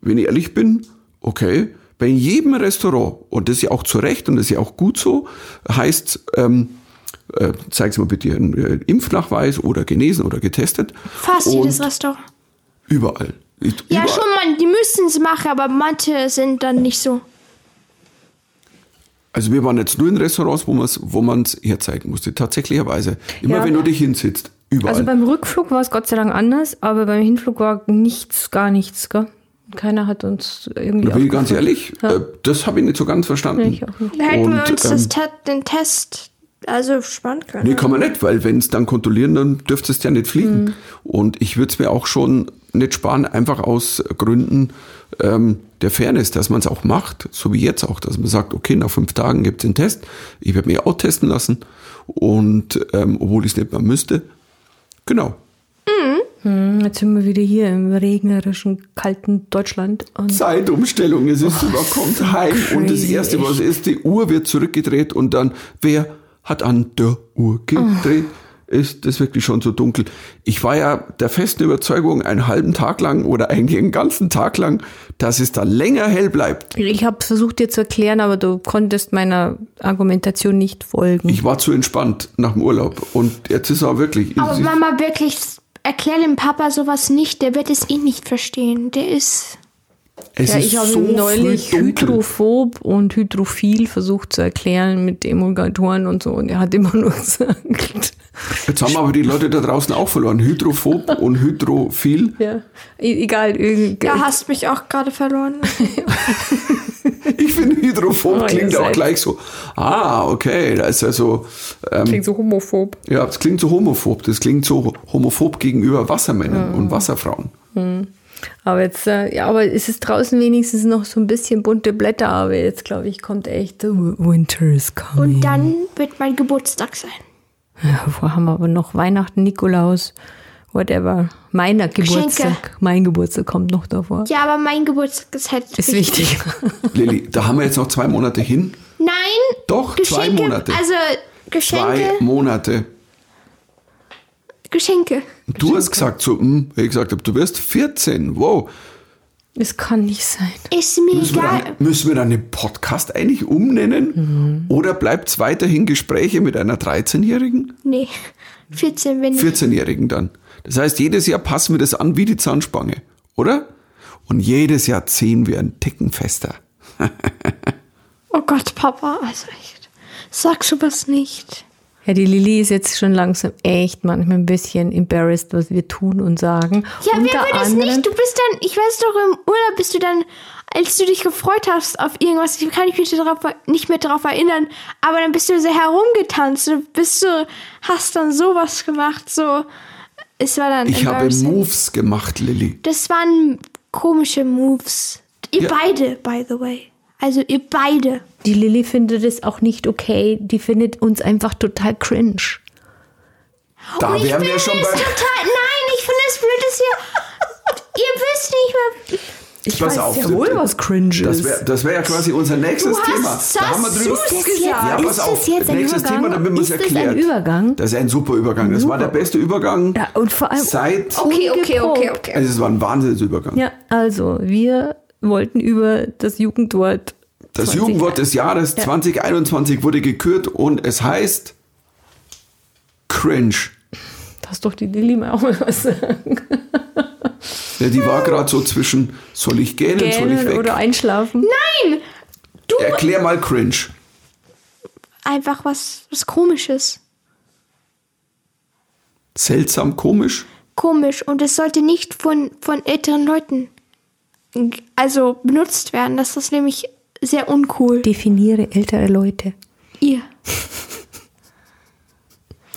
Speaker 1: wenn ich ehrlich bin, okay, bei jedem Restaurant, und das ist ja auch zu Recht und das ist ja auch gut so, heißt, ähm, äh, zeig's mal bitte Ihren äh, Impfnachweis oder genesen oder getestet.
Speaker 2: Fast und jedes Restaurant.
Speaker 1: Überall.
Speaker 2: Ja, schon, man, die müssen es machen, aber manche sind dann nicht so.
Speaker 1: Also wir waren jetzt nur in Restaurants, wo man es wo man's herzeigen musste, tatsächlicherweise. Immer ja. wenn du dich hinsitzt, überall.
Speaker 3: Also beim Rückflug war es Gott sei Dank anders, aber beim Hinflug war nichts, gar nichts, gell? Keiner hat uns irgendwie.
Speaker 1: Da bin ich ganz ehrlich, ja. Äh, das habe ich nicht so ganz verstanden.
Speaker 2: Nee, da hätten wir uns ähm, das, den Test also spannend können.
Speaker 1: Nee, kann man nicht, weil wenn es dann kontrollieren, dann dürfte es ja nicht fliegen. Mhm. Und ich würde es mir auch schon nicht sparen, einfach aus Gründen ähm, der Fairness, dass man es auch macht, so wie jetzt auch, dass man sagt, okay, nach fünf Tagen gibt es den Test. Ich werde mich auch testen lassen. Und ähm, obwohl ich es nicht mehr müsste. Genau.
Speaker 3: Mhm. Jetzt sind wir wieder hier im regnerischen, kalten Deutschland.
Speaker 1: Zeitumstellung, es ist, man kommt heim Crazy, und das Erste, was ist, die Uhr wird zurückgedreht und dann, wer hat an der Uhr gedreht? Oh ist das wirklich schon so dunkel. Ich war ja der festen Überzeugung, einen halben Tag lang oder eigentlich einen ganzen Tag lang, dass es da länger hell bleibt.
Speaker 3: Ich habe versucht dir zu erklären, aber du konntest meiner Argumentation nicht folgen.
Speaker 1: Ich war zu entspannt nach dem Urlaub und jetzt ist er wirklich.
Speaker 2: Aber Mama, wirklich, erklär dem Papa sowas nicht, der wird es eh nicht verstehen. Der ist.
Speaker 3: Es ja, ich habe so neulich hydrophob und hydrophil versucht zu erklären mit Emulgatoren und so und er hat immer nur [laughs] gesagt,
Speaker 1: Jetzt haben aber die Leute da draußen auch verloren. Hydrophob und Hydrophil.
Speaker 3: Ja, e-, egal.
Speaker 2: Ja, hast mich auch gerade verloren. [laughs]
Speaker 1: ich finde, Hydrophob oh, klingt auch gleich so. Ah, okay, da ist ja so.
Speaker 3: Ähm, klingt so homophob.
Speaker 1: Ja, das klingt so homophob. Das klingt so homophob gegenüber Wassermännern mhm. und Wasserfrauen.
Speaker 3: Mhm. Aber jetzt, äh, ja, aber es ist draußen wenigstens noch so ein bisschen bunte Blätter, aber jetzt glaube ich, kommt echt Winter is coming.
Speaker 2: Und dann wird mein Geburtstag sein.
Speaker 3: Ja, wo haben wir aber noch Weihnachten, Nikolaus, whatever. Meiner Geburtstag. Geschenke. Mein Geburtstag kommt noch davor.
Speaker 2: Ja, aber mein Geburtstag ist halt.
Speaker 3: Ist wichtig. [laughs]
Speaker 1: Lilly, da haben wir jetzt noch zwei Monate hin.
Speaker 2: Nein.
Speaker 1: Doch, Geschenke, zwei Monate.
Speaker 2: Also Geschenke.
Speaker 1: Zwei Monate.
Speaker 2: Geschenke.
Speaker 1: Du
Speaker 2: Geschenke.
Speaker 1: hast gesagt, so, hm, ich gesagt habe, du wirst 14. Wow.
Speaker 3: Es kann nicht sein.
Speaker 2: Ist mir
Speaker 1: müssen
Speaker 2: egal.
Speaker 1: Wir dann, müssen wir dann den Podcast eigentlich umnennen? Mhm. Oder bleibt es weiterhin Gespräche mit einer 13-Jährigen?
Speaker 2: Nee, 14 wenn
Speaker 1: 14-Jährigen dann. Das heißt, jedes Jahr passen wir das an wie die Zahnspange, oder? Und jedes Jahr ziehen wir einen Ticken fester. [laughs]
Speaker 2: oh Gott, Papa, also echt. Sag sowas nicht.
Speaker 3: Ja, die Lilly ist jetzt schon langsam echt manchmal ein bisschen embarrassed, was wir tun und sagen.
Speaker 2: Ja, Unter wer will das nicht? Du bist dann, ich weiß doch, im Urlaub bist du dann, als du dich gefreut hast auf irgendwas, ich kann mich darauf, nicht mehr darauf erinnern, aber dann bist du so herumgetanzt, du bist so, hast dann sowas gemacht, so. Es war dann
Speaker 1: Ich habe Moves gemacht, Lilly.
Speaker 2: Das waren komische Moves. Ihr ja. beide, by the way. Also ihr beide.
Speaker 3: Die Lilly findet es auch nicht okay. Die findet uns einfach total cringe.
Speaker 1: Da
Speaker 2: Und
Speaker 1: wären wir schon bei.
Speaker 2: Total, nein, ich finde es blöd, dass ihr. ihr wisst nicht mehr.
Speaker 3: Ich
Speaker 1: Pass
Speaker 3: weiß
Speaker 1: auf,
Speaker 3: ja
Speaker 1: das-
Speaker 3: wohl, was cringe ist.
Speaker 1: Das wäre das wär ja quasi unser nächstes
Speaker 2: Du hast
Speaker 1: Thema. Da haben wir drüber.
Speaker 3: Ist das jetzt-
Speaker 1: Ja,
Speaker 3: ist
Speaker 1: pass
Speaker 3: das
Speaker 1: auf.
Speaker 3: jetzt ein
Speaker 1: Nächstes
Speaker 3: Übergang?
Speaker 1: Thema, damit wir es
Speaker 3: Ist das ein
Speaker 1: erklärt.
Speaker 3: Übergang?
Speaker 1: Das ist ein super Übergang. Das war der beste Übergang
Speaker 3: Ja, und vor allem
Speaker 1: seit.
Speaker 2: Okay, okay, okay, okay.
Speaker 1: Also es war ein Wahnsinnsübergang.
Speaker 3: Ja, also wir wollten über das Jugendwort.
Speaker 1: Das
Speaker 3: 20
Speaker 1: Jugendwort des Jahres
Speaker 3: Ja.
Speaker 1: 2021 wurde gekürt und es heißt Cringe.
Speaker 3: Lass doch die Lilly mal auch mal was sagen.
Speaker 1: Ja, die war gerade so zwischen, soll ich gähnen, soll ich
Speaker 3: Gähnen
Speaker 1: weg?
Speaker 3: oder einschlafen.
Speaker 2: Nein! Du
Speaker 1: Erklär mal Cringe.
Speaker 2: einfach was, was komisches.
Speaker 1: Seltsam, komisch.
Speaker 2: Komisch. Und es sollte nicht von, von älteren Leuten also benutzt werden. Das ist nämlich sehr uncool.
Speaker 3: Definiere ältere Leute.
Speaker 2: Ihr. [laughs]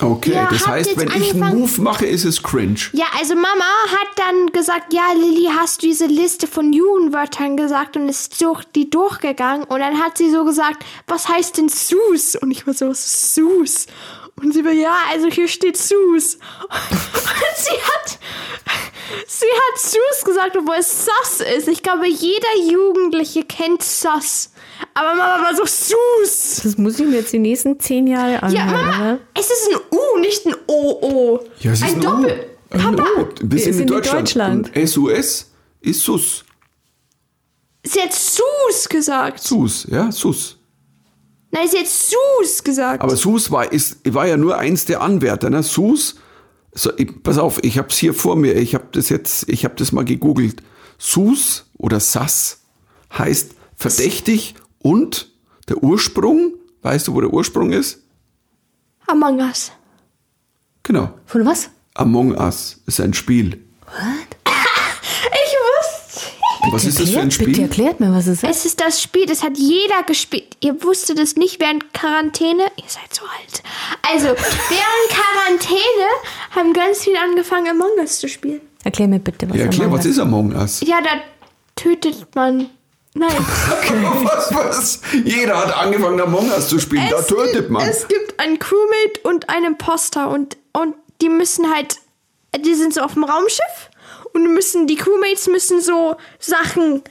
Speaker 1: Okay,
Speaker 2: Ja,
Speaker 1: das heißt, wenn ich einen Move mache, ist es cringe.
Speaker 2: Ja, also Mama hat dann gesagt, ja, Lilly, hast du diese Liste von Jugendwörtern gesagt und ist durch die durchgegangen und dann hat sie so gesagt, was heißt denn Sus? Und ich war so, Sus? Und sie war, ja, also hier steht Sus. [laughs] Und sie hat, sie hat Sus gesagt, obwohl es Sus ist. Ich glaube, jeder Jugendliche kennt Sus. Aber Mama war so Sus.
Speaker 3: Das muss ich mir jetzt die nächsten zehn Jahre anhören.
Speaker 2: Ja, Mama,
Speaker 3: oder?
Speaker 2: es ist ein U, nicht ein OO.
Speaker 1: Ja, es ist
Speaker 2: ein
Speaker 1: ein
Speaker 2: Doppel.
Speaker 1: U. Ein
Speaker 2: Papa,
Speaker 1: U. Wir sind in Deutschland.
Speaker 3: Deutschland.
Speaker 1: SUS ist Sus.
Speaker 2: sie hat Sus gesagt.
Speaker 1: Sus, ja, Sus.
Speaker 2: Nein, sie hat Sus gesagt.
Speaker 1: Aber Sus war, ist, war ja nur eins der Anwärter. Ne? Sus, so, ich, pass auf, ich habe es hier vor mir. Ich habe das jetzt, ich habe das mal gegoogelt. Sus oder Sass heißt verdächtig und der Ursprung, weißt du, wo der Ursprung ist?
Speaker 2: Among Us.
Speaker 1: Genau.
Speaker 3: Von was?
Speaker 1: Among Us ist ein Spiel.
Speaker 2: Ich wusste.
Speaker 1: Was ist das für ein
Speaker 3: Erklärt- Bitte
Speaker 1: Spiel?
Speaker 3: erklärt mir, was es ist.
Speaker 2: Es ist das Spiel, das hat jeder gespielt. Ihr wusstet es nicht während Quarantäne. Ihr seid so alt. Also, während Quarantäne haben ganz viele angefangen, Among Us zu spielen.
Speaker 3: Erklär mir bitte, was
Speaker 1: Ja, erklär,
Speaker 3: Among
Speaker 1: was
Speaker 3: Us
Speaker 1: ist Among Us?
Speaker 2: Ja, da tötet man. Nein. [laughs]
Speaker 1: Was, was? Jeder hat angefangen, Among Us zu spielen. da
Speaker 2: Es
Speaker 1: tötet
Speaker 2: gibt-
Speaker 1: man.
Speaker 2: Es gibt einen Crewmate und einen Imposter und, und die müssen halt, die sind so auf dem Raumschiff und müssen, die Crewmates müssen so Sachen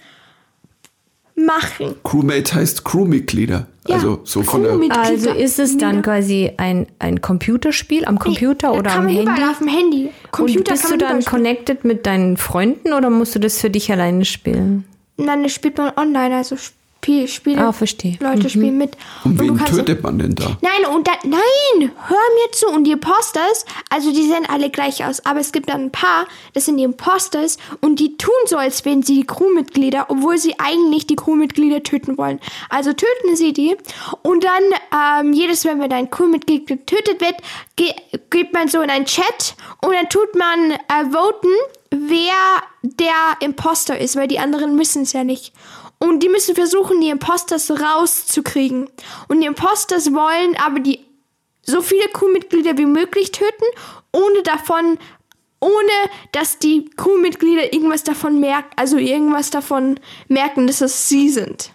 Speaker 2: machen.
Speaker 1: Crewmate heißt Crewmitglieder.
Speaker 2: Ja,
Speaker 1: also so von der.
Speaker 3: Also ist es dann quasi ein, ein Computerspiel am Computer
Speaker 2: Nee,
Speaker 3: oder
Speaker 2: kann
Speaker 3: am
Speaker 2: man
Speaker 3: Handy?
Speaker 2: auf dem Handy.
Speaker 3: Und
Speaker 2: Computer
Speaker 3: bist
Speaker 2: kann
Speaker 3: du dann connected mit deinen Freunden oder musst du das für dich alleine spielen?
Speaker 2: Nein, das spielt man online, also Spiele.
Speaker 3: Ah, verstehe.
Speaker 2: Leute spielen mit.
Speaker 1: Und
Speaker 2: du
Speaker 1: wen tötet man denn da?
Speaker 2: Nein, und dann, nein, hör mir zu. Und die Imposters, also die sehen alle gleich aus, aber es gibt dann ein paar, das sind die Imposters, und die tun so, als wären sie die Crewmitglieder, obwohl sie eigentlich die Crewmitglieder töten wollen. Also töten sie die, und dann, ähm, jedes Mal, wenn ein Crewmitglied getötet wird, ge geht man so in einen Chat, und dann tut man äh, voten, wer der Imposter ist, weil die anderen müssen es ja nicht. Und die müssen versuchen, die Imposters rauszukriegen. Und die Imposters wollen aber die so viele Crewmitglieder wie möglich töten, ohne davon, ohne dass die Crewmitglieder irgendwas davon merken, also irgendwas davon merken, dass es sie sind.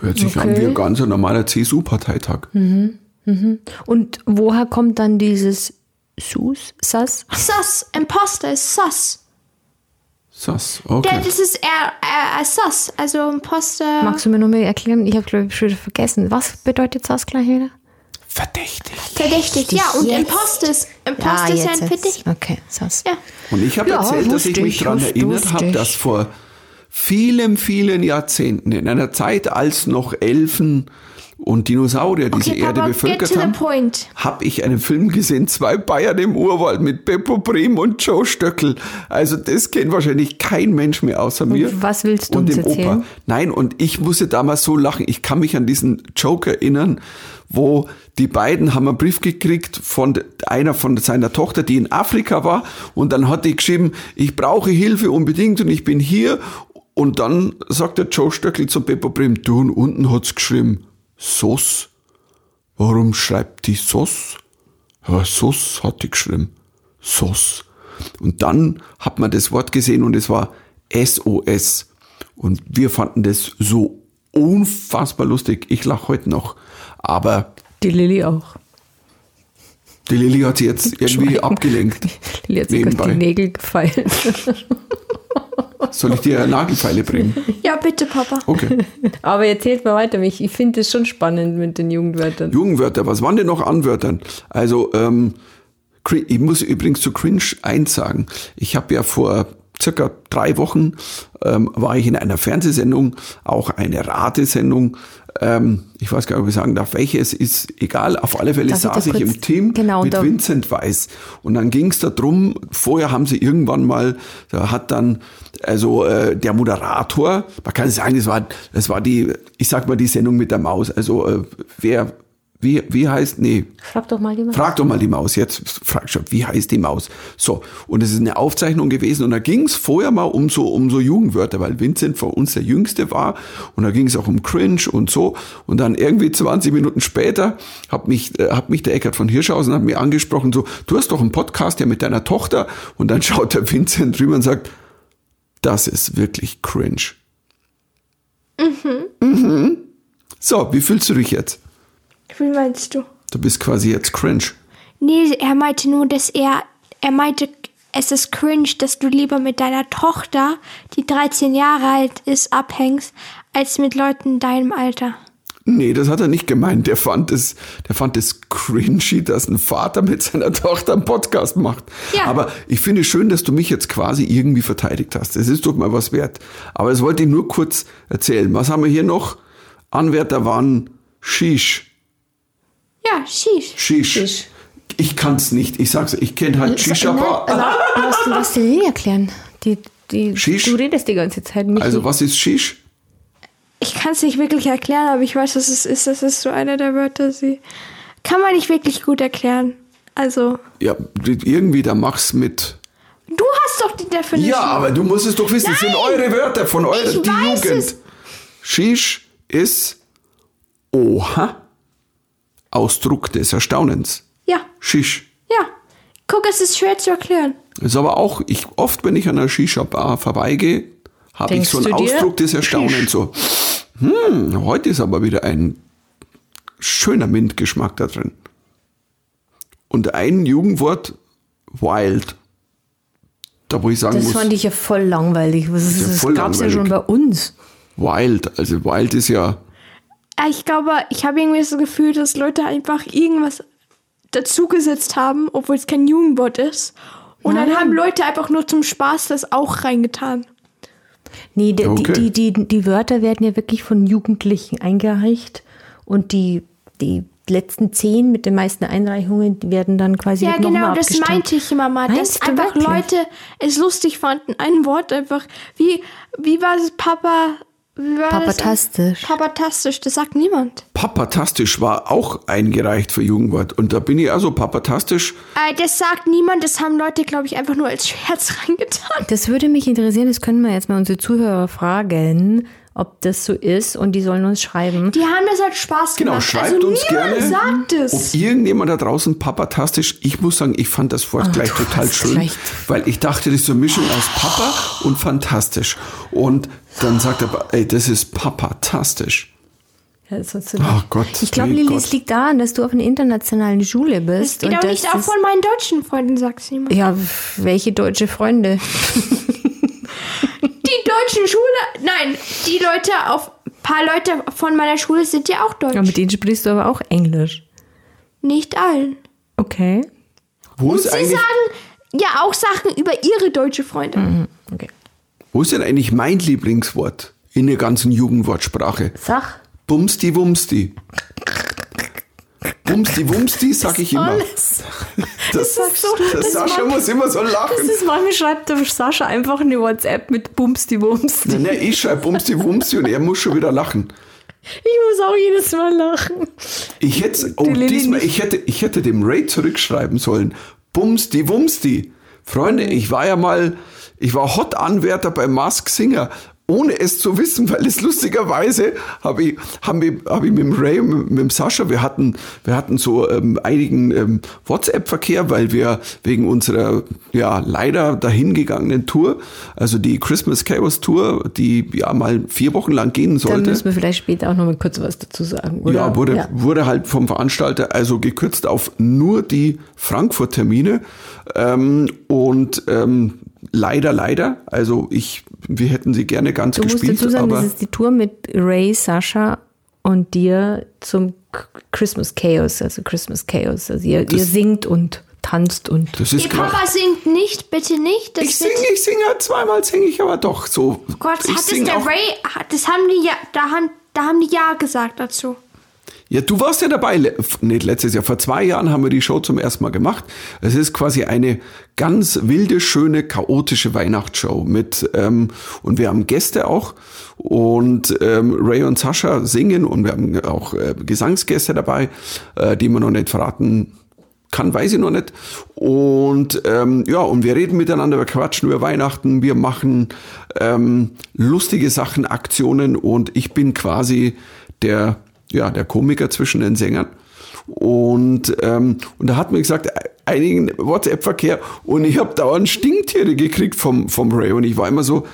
Speaker 1: Hört sich an
Speaker 3: Okay.
Speaker 1: wie ein ganz normaler CSU-Parteitag.
Speaker 3: Und woher kommt dann dieses Sus, Sass?
Speaker 2: Sus, Imposter ist Sus.
Speaker 1: Sass, okay.
Speaker 2: das ist eher äh, Sus, also Imposter.
Speaker 3: Magst du mir nur mal erklären? Ich habe glaube ich schon wieder vergessen. Was bedeutet Sass gleich wieder?
Speaker 1: Verdächtig.
Speaker 2: Verdächtig, ja. Und
Speaker 3: jetzt.
Speaker 2: Imposter ist, Imposter ist ja ein Verdächtig.
Speaker 3: Okay, Sass.
Speaker 2: Ja.
Speaker 1: Und ich habe
Speaker 3: Ja,
Speaker 1: erzählt, dass ich mich
Speaker 3: ich,
Speaker 1: daran erinnert habe, dass vor vielen, vielen Jahrzehnten, in einer Zeit, als noch Elfen und Dinosaurier diese
Speaker 2: Okay,
Speaker 1: Erde
Speaker 2: Papa,
Speaker 1: bevölkert haben,
Speaker 2: point.
Speaker 1: habe ich einen Film gesehen, zwei Bayern im Urwald mit Beppo Prim und Joe Stöckel. Also das kennt wahrscheinlich kein Mensch mehr außer mir.
Speaker 3: was willst du
Speaker 1: und
Speaker 3: uns
Speaker 1: dem
Speaker 3: erzählen?
Speaker 1: Opa. Nein, und ich musste damals so lachen. Ich kann mich an diesen Joke erinnern, wo die beiden haben einen Brief gekriegt von einer von seiner Tochter, die in Afrika war. Und dann hat die geschrieben, ich brauche Hilfe unbedingt und ich bin hier. Und dann sagt der Joe Stöckel zu Beppo Prim, du und unten hat's geschrieben, Sos. Warum schreibt die SOS? Ja, SOS hat die geschrieben. SOS. Und dann hat man das Wort gesehen und es war SOS. Und wir fanden das so unfassbar lustig. Ich lache heute noch. Aber
Speaker 3: Die Lilly auch.
Speaker 1: die Lilly hat sie jetzt [laughs] irgendwie abgelenkt.
Speaker 3: Lilly hat sich die. Nägel gefeilt. [laughs]
Speaker 1: Soll ich dir [laughs] Nagelfeile bringen?
Speaker 2: Ja, bitte, Papa.
Speaker 1: Okay. [laughs]
Speaker 3: Aber erzählt mal weiter. Ich, ich finde es schon spannend mit den Jugendwörtern.
Speaker 1: Jugendwörter, was waren denn noch an Wörtern? Also, ähm, ich muss übrigens zu Cringe eins sagen. Ich habe ja vor circa drei Wochen ähm, war ich in einer Fernsehsendung, auch eine Ratesendung. Ähm, ich weiß gar nicht, ob ich sagen darf, welche es ist. Egal, auf alle Fälle
Speaker 3: Darf ich da
Speaker 1: saß ich im Team
Speaker 3: Genau,
Speaker 1: mit Vincent Weiss. Und dann ging es darum, vorher haben sie irgendwann mal, da hat dann also äh, der Moderator, man kann sagen, es war, es war die, ich sag mal die Sendung mit der Maus. Also äh, wer, wie, wie heißt, nee,
Speaker 3: Frag doch mal die mal.
Speaker 1: Frag doch mal die Maus. Jetzt frag schon, wie heißt die Maus? So, und es ist eine Aufzeichnung gewesen und da ging es vorher mal um so, um so Jugendwörter, weil Vincent von uns der Jüngste war und da ging es auch um Cringe und so. Und dann irgendwie 20 Minuten später hat mich, äh, hat mich der Eckert von Hirschhausen hat mir angesprochen, so, du hast doch einen Podcast ja mit deiner Tochter und dann schaut der Vincent drüber und sagt, das ist wirklich cringe. Mhm. So, wie fühlst du dich jetzt?
Speaker 2: Wie meinst du?
Speaker 1: Du bist quasi jetzt cringe.
Speaker 2: Nee, er meinte nur, dass er, er meinte, es ist cringe, dass du lieber mit deiner Tochter, die 13 Jahre alt ist, abhängst, als mit Leuten in deinem Alter.
Speaker 1: Nee, das hat er nicht gemeint. Der fand es, der fand es cringy, dass ein Vater mit seiner Tochter einen Podcast macht.
Speaker 2: Ja.
Speaker 1: Aber ich finde es schön, dass du mich jetzt quasi irgendwie verteidigt hast. Das ist doch mal was wert. Aber das wollte ich nur kurz erzählen. Was haben wir hier noch? Anwärter waren Shish.
Speaker 2: Ja, Shish.
Speaker 1: Shish.
Speaker 3: Shish.
Speaker 1: Ich kann's nicht. Ich sag's, ich kenne halt Shisha Bar.
Speaker 3: Lass, lass die Lilly erklären. Die, die,
Speaker 1: Shish?
Speaker 3: du redest die ganze Zeit. Michi.
Speaker 1: Also was ist Shish?
Speaker 2: Ich kann es nicht wirklich erklären, aber ich weiß, was es ist. Das ist so einer der Wörter, sie kann man nicht wirklich gut erklären. Also,
Speaker 1: Ja, irgendwie, da mach's mit.
Speaker 2: du hast doch die Definition.
Speaker 1: Ja, aber du musst es doch wissen. Das sind
Speaker 2: Nein.
Speaker 1: eure Wörter von eurer
Speaker 2: Ich
Speaker 1: die
Speaker 2: weiß
Speaker 1: Jugend.
Speaker 2: es.
Speaker 1: Shish ist Oha. Ausdruck des Erstaunens.
Speaker 2: Ja,
Speaker 1: Shish.
Speaker 2: ja. Guck, es ist schwer zu erklären.
Speaker 1: Ist aber auch, ich, oft, wenn ich an einer Shisha-Bar vorbeigehe, habe ich so einen? Ausdruck des Erstaunens. So, hm, heute ist aber wieder ein schöner Mintgeschmack da drin. Und ein Jugendwort, wild. Da wo ich sagen
Speaker 3: das
Speaker 1: muss,
Speaker 3: fand ich ja voll langweilig. Was ist,
Speaker 1: ja
Speaker 3: das gab es ja schon bei uns.
Speaker 1: wild. Also wild ist ja,
Speaker 2: Ich glaube, ich habe irgendwie das Gefühl, dass Leute einfach irgendwas dazugesetzt haben, obwohl es kein Jugendwort ist. Und dann
Speaker 3: Nein.
Speaker 2: haben Leute einfach nur zum Spaß das auch reingetan.
Speaker 3: Nee, die,
Speaker 1: Okay.
Speaker 3: die, die, die, die Wörter werden ja wirklich von Jugendlichen eingereicht und die, die letzten zehn mit den meisten Einreichungen die werden dann quasi
Speaker 2: Ja, genau, das
Speaker 3: abgestimmt.
Speaker 2: meinte ich immer mal. Dass
Speaker 3: Meinst du
Speaker 2: einfach
Speaker 3: wirklich?
Speaker 2: Leute es lustig fanden, ein Wort einfach. Wie, wie war es Papa?
Speaker 3: Papatastisch.
Speaker 2: Papatastisch, das sagt niemand.
Speaker 1: Papatastisch war auch eingereicht für Jugendwort. Und da bin ich also papatastisch.
Speaker 2: Äh, das sagt niemand, das haben Leute, glaube ich, einfach nur als Scherz [laughs] reingetan.
Speaker 3: Das würde mich interessieren, das können wir jetzt mal unsere Zuhörer fragen, ob das so ist und die sollen uns schreiben.
Speaker 2: Die haben das als Spaß
Speaker 1: Genau,
Speaker 2: gemacht.
Speaker 1: schreibt
Speaker 2: also
Speaker 1: uns
Speaker 2: niemand
Speaker 1: gerne,
Speaker 2: sagt es.
Speaker 1: ob irgendjemand da draußen papatastisch, ich muss sagen, ich fand das Wort gleich
Speaker 3: du
Speaker 1: total schön,
Speaker 3: gleich-
Speaker 1: weil ich dachte, das ist so eine Mischung aus Papa und fantastisch. Und dann sagt er, ey, das ist papatastisch.
Speaker 3: Ja, das du
Speaker 1: Oh. Gott,
Speaker 3: ich glaube,
Speaker 1: mein
Speaker 3: Lilly, es liegt daran, dass du auf einer internationalen Schule
Speaker 2: Das
Speaker 3: bist.
Speaker 2: geht
Speaker 3: und
Speaker 2: auch nicht auch
Speaker 3: das-
Speaker 2: von meinen deutschen Freunden, sagt niemand.
Speaker 3: Ja, welche deutsche Freunde? [laughs]
Speaker 2: Die deutschen Schule, nein, die Leute auf, ein paar Leute von meiner Schule sind ja auch deutsch.
Speaker 3: Ja, mit denen sprichst du aber auch Englisch.
Speaker 2: Nicht allen.
Speaker 3: Okay.
Speaker 1: Wo
Speaker 2: Und
Speaker 1: ist,
Speaker 2: sie
Speaker 1: eigentlich,
Speaker 2: sagen ja auch Sachen über ihre deutsche Freunde.
Speaker 3: okay.
Speaker 1: wo ist denn eigentlich mein Lieblingswort in der ganzen Jugendwortsprache?
Speaker 3: Sag.
Speaker 1: Bumsti Wumsti. Bumsti Wumsti sag ich immer.
Speaker 3: Alles. [laughs]
Speaker 1: Das,
Speaker 3: sagst du,
Speaker 1: das
Speaker 3: das
Speaker 1: Sascha
Speaker 3: mag-
Speaker 1: muss immer so
Speaker 3: Das
Speaker 1: lachen.
Speaker 3: ist manchmal schreibt der Sascha einfach eine WhatsApp mit Bumsti Bumsti.
Speaker 1: Nein, nein, ich schreibe Bumsti Wumsti und er muss schon wieder lachen.
Speaker 3: Ich muss auch jedes Mal lachen.
Speaker 1: Ich hätte, oh, diesmal, ich hätte, ich hätte dem Ray zurückschreiben sollen. Bumsti Wumsti. Freunde, ich war ja mal, ich war Hot-Anwärter bei Mask Singer, ohne es zu wissen, weil es lustigerweise habe ich, haben wir, hab ich mit dem Ray und mit, mit dem Sascha, wir hatten, wir hatten so ähm, einigen ähm, WhatsApp-Verkehr, weil wir wegen unserer ja leider dahingegangenen Tour, also die Christmas Chaos Tour, die ja mal vier Wochen lang gehen
Speaker 3: Da
Speaker 1: sollte.
Speaker 3: müssen wir vielleicht später auch noch mal kurz was dazu sagen. Oder?
Speaker 1: Ja, wurde, wurde halt vom Veranstalter also gekürzt auf nur die Frankfurt-Termine. Ähm, und ähm, leider, leider. Also ich, wir hätten sie gerne ganz
Speaker 3: Du musst
Speaker 1: gespielt,
Speaker 3: dazu sagen,
Speaker 1: aber
Speaker 3: das ist die Tour mit Ray, Sascha und dir zum Christmas Chaos, also Christmas Chaos. Also ihr, ihr singt und tanzt und
Speaker 1: das
Speaker 2: Ihr
Speaker 1: ist klar.
Speaker 2: Papa singt nicht, bitte nicht. Das
Speaker 1: Ich singe, ich singe zweimal, singe ich aber doch so.
Speaker 2: Gott,
Speaker 1: ich
Speaker 2: hat es
Speaker 1: sing
Speaker 2: der Ray, hat- das haben die ja, da haben, da haben die ja gesagt dazu.
Speaker 1: Ja, du warst ja dabei, le- nicht letztes Jahr, vor zwei Jahren haben wir die Show zum ersten Mal gemacht. Es ist quasi eine ganz wilde, schöne, chaotische Weihnachtsshow mit, ähm, und wir haben Gäste auch und ähm, Ray und Sascha singen und wir haben auch äh, Gesangsgäste dabei, äh, die man noch nicht verraten kann, weiß ich noch nicht. Und ähm, ja, und wir reden miteinander, wir quatschen über Weihnachten, wir machen ähm, lustige Sachen, Aktionen und ich bin quasi der, ja, der Komiker zwischen den Sängern. Und, ähm, und da hat mir gesagt, einigen WhatsApp-Verkehr und ich habe dauernd Stinktiere gekriegt vom, vom Ray und ich war immer so,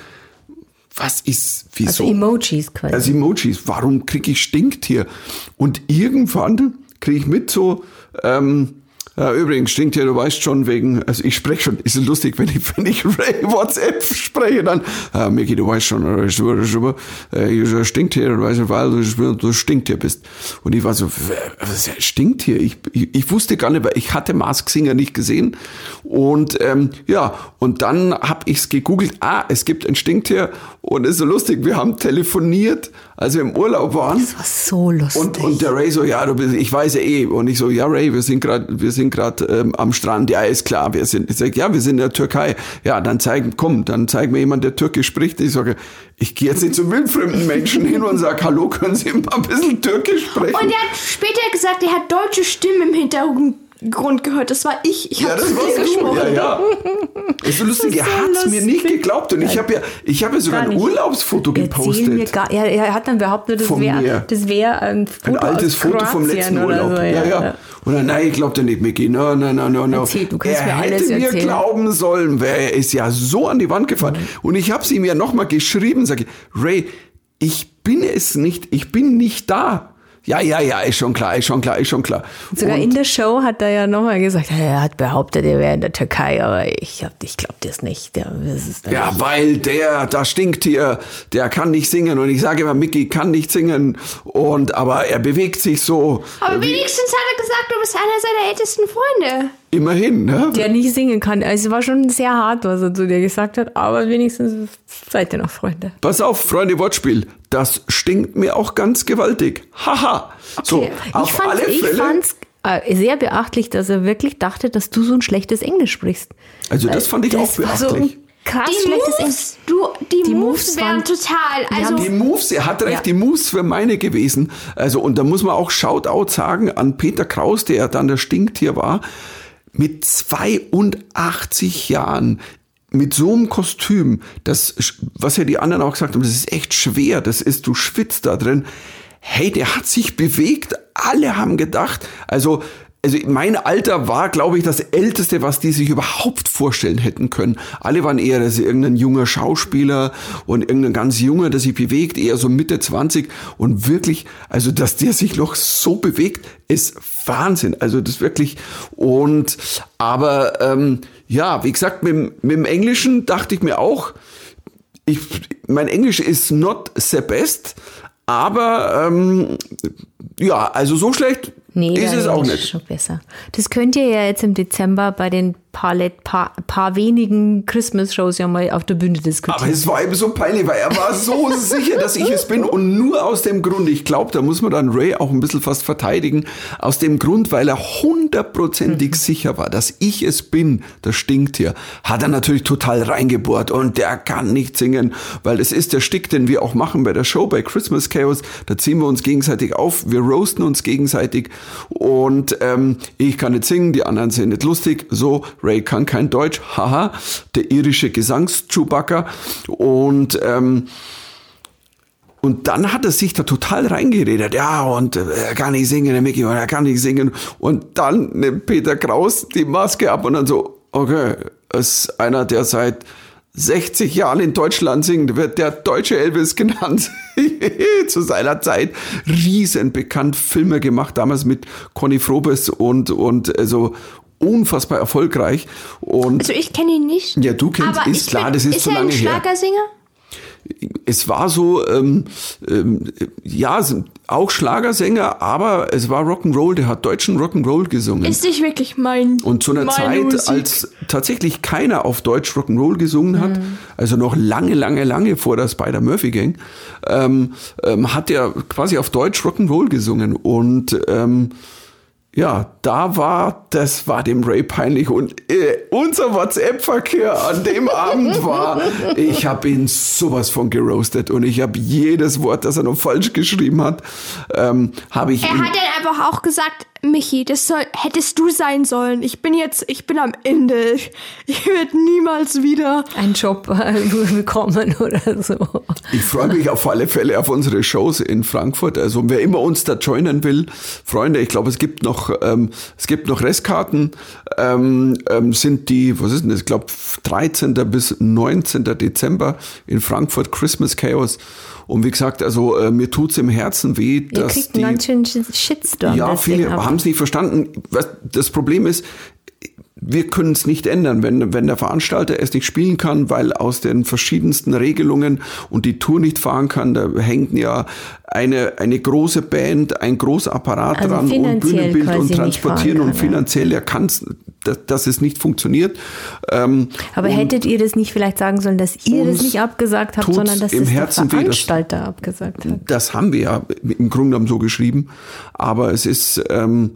Speaker 1: was ist, wieso?
Speaker 3: also Emojis quasi.
Speaker 1: Also Emojis, warum kriege ich Stinktier? Und irgendwann kriege ich mit so, ähm, ja, übrigens, Stinktier, du weißt schon wegen, also ich spreche schon, ist lustig, wenn ich, [laughs] wenn ich Ray WhatsApp spreche, dann, äh, Micky, du weißt schon, äh, äh, äh, Stinktier, du weißt, weil du, du Stinktier bist. Und ich war so, was ist Stinktier? Ich, ich, ich wusste gar nicht, weil ich hatte Mask Singer nicht gesehen. Und ähm, ja, und dann habe ich es gegoogelt, ah, es gibt ein Stinktier und es ist so lustig, wir haben telefoniert, als wir im Urlaub waren.
Speaker 3: das war so lustig.
Speaker 1: Und, und der Ray so, ja, du bist, ich weiß ja eh. Und ich so, ja, Ray, wir sind gerade, wir sind gerade ähm, am Strand. Ja, ist klar, wir sind. Ich sag, ja, wir sind in der Türkei. Ja, dann zeig, komm, dann zeig mir jemand, der Türkisch spricht. Ich sage, ich gehe jetzt nicht zu wildfremden Menschen hin und sag, hallo, können Sie mal ein bisschen Türkisch sprechen?
Speaker 2: Und er hat später gesagt, er hat deutsche Stimmen im Hintergrund gehört. Das war ich. Ich
Speaker 1: ja,
Speaker 2: habe
Speaker 1: das
Speaker 2: zu
Speaker 1: war
Speaker 2: dir
Speaker 1: so,
Speaker 2: gesprochen.
Speaker 1: ja, ja. Ist so lustig, er
Speaker 3: so
Speaker 1: hat's mir nicht geglaubt. Und ich habe ja, ich habe ja sogar
Speaker 3: Gar
Speaker 1: ein. Urlaubsfoto gepostet.
Speaker 3: mir gar, er, er hat dann behauptet, das
Speaker 1: mir.
Speaker 3: wäre das wär ein Foto
Speaker 1: Ein altes Foto vom letzten Urlaub.
Speaker 3: So,
Speaker 1: ja, ja. Und dann, nein, ich glaube dir nicht, Micky. No, no, no, no.
Speaker 3: Erzähl, du kannst
Speaker 1: er
Speaker 3: mir
Speaker 1: hätte
Speaker 3: alles
Speaker 1: mir
Speaker 3: erzählen.
Speaker 1: glauben sollen, er ist ja so an die Wand gefahren. Und ich habe es ihm ja nochmal geschrieben, sage Ray, ich bin es nicht, ich bin nicht da. Ja, ja, ja, ist schon klar, ist schon klar, ist schon klar.
Speaker 3: Sogar
Speaker 1: Und-
Speaker 3: in der Show hat er ja nochmal gesagt, er hat behauptet, er wäre in der Türkei, aber ich, hab- ich glaube das nicht. Ja, das ist
Speaker 1: Ja, weil der, da stinkt hier, der kann nicht singen. Und ich sage immer, Mickey kann nicht singen. Und, aber er bewegt sich so.
Speaker 2: Aber wenigstens hat er gesagt, du bist einer seiner ältesten Freunde.
Speaker 1: Immerhin, ne?
Speaker 3: der nicht singen kann. Also es war schon sehr hart, was er zu dir gesagt hat, aber wenigstens seid ihr noch Freunde.
Speaker 1: Pass auf, Freunde, Wortspiel. Das stinkt mir auch ganz gewaltig. Haha. So,
Speaker 2: Okay.
Speaker 1: auf
Speaker 3: ich fand
Speaker 1: alle
Speaker 3: ich
Speaker 1: Fälle.
Speaker 3: fand's äh, sehr beachtlich, dass er wirklich dachte, dass du so ein schlechtes Englisch sprichst.
Speaker 1: Also das fand ich auch
Speaker 3: das war so
Speaker 1: beachtlich.
Speaker 3: ein krass
Speaker 2: Die
Speaker 3: schlechtes Englisch.
Speaker 2: Moves, du, die,
Speaker 3: Die
Speaker 2: Moves,
Speaker 3: Moves
Speaker 2: wären
Speaker 3: waren-
Speaker 2: total. Also,
Speaker 1: Die Moves, er hat recht,
Speaker 3: Ja.
Speaker 1: die Moves für meine gewesen. Also, und da muss man auch Shoutout sagen an Peter Kraus, der dann der Stinktier war, mit 82 Jahren, mit so einem Kostüm, das, was ja die anderen auch gesagt haben, das ist echt schwer, das ist, du schwitzt da drin. Hey, der hat sich bewegt, alle haben gedacht, also, also mein Alter war, glaube ich, das Älteste, was die sich überhaupt vorstellen hätten können. Alle waren eher, dass irgendein junger Schauspieler und irgendein ganz junger, der sich bewegt, eher so Mitte 20 und wirklich, also dass der sich noch so bewegt, ist Wahnsinn. Also das wirklich und aber ähm, ja, wie gesagt, mit, mit dem Englischen dachte ich mir auch, ich, mein Englisch ist not the best, aber ähm, ja, also so schlecht
Speaker 3: Nee,
Speaker 1: ist es auch nicht.
Speaker 3: ist schon besser. Das könnt ihr ja jetzt im Dezember bei den paar, paar, paar wenigen Christmas-Shows ja mal auf der Bühne diskutieren.
Speaker 1: Aber es war eben so peinlich, weil er war so [laughs] sicher, dass ich es bin. Und nur aus dem Grund, ich glaube, da muss man dann Ray auch ein bisschen fast verteidigen, aus dem Grund, weil er hundertprozentig
Speaker 3: Mhm.
Speaker 1: sicher war, dass ich es bin, das Stinktier, hat er natürlich total reingebohrt und der kann nicht singen, weil es ist der Stick, den wir auch machen bei der Show, bei Christmas Chaos. Da ziehen wir uns gegenseitig auf, wir roasten uns gegenseitig und ähm, ich kann nicht singen, die anderen sind nicht lustig. So, Ray kann kein Deutsch, haha, der irische Gesangs-Chewbacca und ähm, und dann hat er sich da total reingeredet. Ja, und äh, er kann nicht singen, der Mickey, und er kann nicht singen. Und dann nimmt Peter Kraus die Maske ab und dann so, okay, ist einer, der seit 60 Jahren in Deutschland singt, wird der deutsche Elvis genannt. [laughs] Zu seiner Zeit riesenbekannt, Filme gemacht, damals mit Conny Frobes und, und also unfassbar erfolgreich. Und
Speaker 2: Also ich kenne ihn nicht.
Speaker 1: Ja, du kennst-
Speaker 2: aber
Speaker 1: ist klar,
Speaker 2: bin,
Speaker 1: das ist
Speaker 2: ist
Speaker 1: zu
Speaker 2: er
Speaker 1: lange
Speaker 2: ein
Speaker 1: her.
Speaker 2: Schlagersänger?
Speaker 1: es war so, ähm, ähm, ja, auch Schlagersänger, aber es war Rock'n'Roll, der hat deutschen Rock'n'Roll gesungen.
Speaker 2: Ist nicht wirklich mein.
Speaker 1: Und zu einer Zeit,
Speaker 2: Musik.
Speaker 1: als tatsächlich keiner auf Deutsch Rock'n'Roll gesungen hat, also noch lange, lange, lange vor der Spider-Murphy Gang, ähm, ähm, hat er quasi auf Deutsch Rock'n'Roll gesungen. Und ähm, ja, da war, das war dem Ray peinlich. Und äh, unser WhatsApp-Verkehr an dem [laughs] Abend war, ich habe ihn sowas von geroastet. Und ich habe jedes Wort, das er noch falsch geschrieben hat, ähm, habe ich
Speaker 2: Er hat dann einfach auch gesagt, Michi, das soll, hättest du sein sollen. Ich bin jetzt, ich bin am Ende. Ich, ich werde niemals wieder.
Speaker 3: Einen Job äh, bekommen oder so.
Speaker 1: Ich freue mich auf alle Fälle auf unsere Shows in Frankfurt. Also wer immer uns da joinen will, Freunde, ich glaube, es gibt noch, ähm, es gibt noch Restkarten. Ähm, ähm, sind die, was ist denn das? Ich glaube, 13. bis 19. Dezember in Frankfurt Christmas Chaos. Und wie gesagt, also äh, mir tut's im Herzen weh,
Speaker 3: Ihr
Speaker 1: dass
Speaker 3: kriegt
Speaker 1: die
Speaker 3: einen ganz schönen Shitstorm.
Speaker 1: ja,
Speaker 3: deswegen
Speaker 1: viele
Speaker 3: ab.
Speaker 1: Haben es nicht verstanden. Was, das Problem ist, wir können es nicht ändern, wenn, wenn der Veranstalter es nicht spielen kann, weil aus den verschiedensten Regelungen und die Tour nicht fahren kann, da hängt ja eine, eine große Band, ein großer Apparat
Speaker 3: Also
Speaker 1: dran und Bühnenbild und transportieren und finanziell, er kann dass, dass es nicht funktioniert. Ähm,
Speaker 3: Aber hättet ihr das nicht vielleicht sagen sollen, dass ihr das nicht abgesagt habt, sondern dass
Speaker 1: im
Speaker 3: es
Speaker 1: Herzen
Speaker 3: der
Speaker 1: weh,
Speaker 3: Veranstalter abgesagt hat?
Speaker 1: das haben wir ja im Grunde genommen so geschrieben, aber es ist, ähm,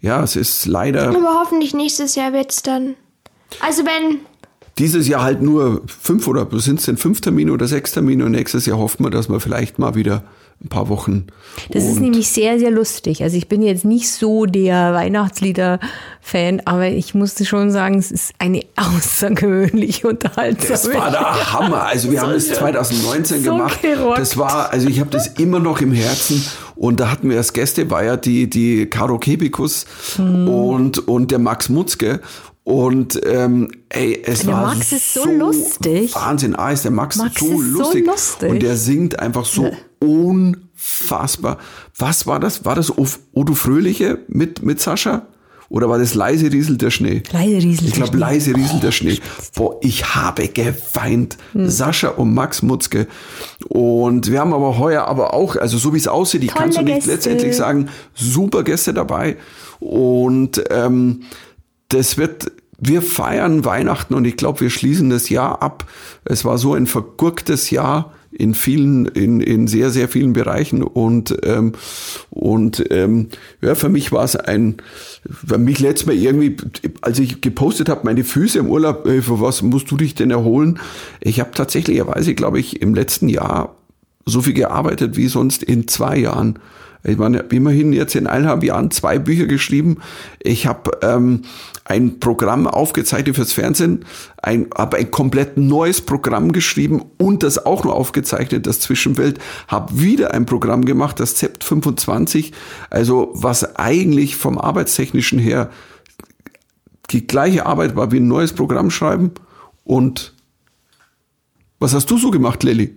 Speaker 1: ja, es ist leider
Speaker 2: Aber hoffentlich nächstes Jahr wird's dann. Also wenn.
Speaker 1: dieses Jahr halt nur fünf oder sind es denn fünf Termine oder sechs Termine und nächstes Jahr hoffen wir, dass wir vielleicht mal wieder ein paar Wochen.
Speaker 3: Das ist nämlich sehr, sehr lustig. Also ich bin jetzt nicht so der Weihnachtslieder-Fan, aber ich musste schon sagen, es ist eine außergewöhnliche Unterhaltung.
Speaker 1: das war der Hammer. Also wir haben es 2019
Speaker 3: so
Speaker 1: gemacht.
Speaker 3: gerockt.
Speaker 1: Das war, also ich habe das immer noch im Herzen. Und da hatten wir als Gäste war ja die, die Caro Kebikus
Speaker 3: Hm.
Speaker 1: und, und der Max Mutzke. Und ähm, ey, es
Speaker 3: Der
Speaker 1: war
Speaker 3: Max ist so lustig.
Speaker 1: Wahnsinn, ah, ist der Max,
Speaker 3: Max
Speaker 1: so,
Speaker 3: ist so
Speaker 1: lustig.
Speaker 3: lustig.
Speaker 1: Und der singt einfach so unfassbar. Was war das? War das Odo Fröhliche mit, mit Sascha? Oder war das leise rieselt der Schnee?
Speaker 3: Leise rieselt
Speaker 1: Ich glaube, leise rieselt der Schnee. Boah, ich habe geweint.
Speaker 3: Hm.
Speaker 1: Sascha und Max Mutzke. Und wir haben aber heuer aber auch, also so wie es aussieht, ich kann es
Speaker 3: Tolle
Speaker 1: nicht letztendlich sagen, super Gäste dabei. Und ähm, das wird, wir feiern Weihnachten und ich glaube, wir schließen das Jahr ab. Es war so ein vergurktes Jahr in vielen, in, in sehr, sehr vielen Bereichen und, ähm, und ähm, ja, für mich war es ein, für mich letztes Mal irgendwie, als ich gepostet habe, meine Füße im Urlaub, äh, für was musst du dich denn erholen? Ich habe tatsächlicherweise, glaube ich, im letzten Jahr so viel gearbeitet wie sonst in zwei Jahren. Ich meine, immerhin jetzt in eineinhalb Jahren zwei Bücher geschrieben. Ich habe ähm, ein Programm aufgezeichnet fürs Fernsehen, ein, habe ein komplett neues Programm geschrieben und das auch noch aufgezeichnet, das Zwischenwelt. Habe wieder ein Programm gemacht, das ZEPT 25. Also was eigentlich vom Arbeitstechnischen her die gleiche Arbeit war wie ein neues Programm schreiben. Und was hast du so gemacht, Lilly?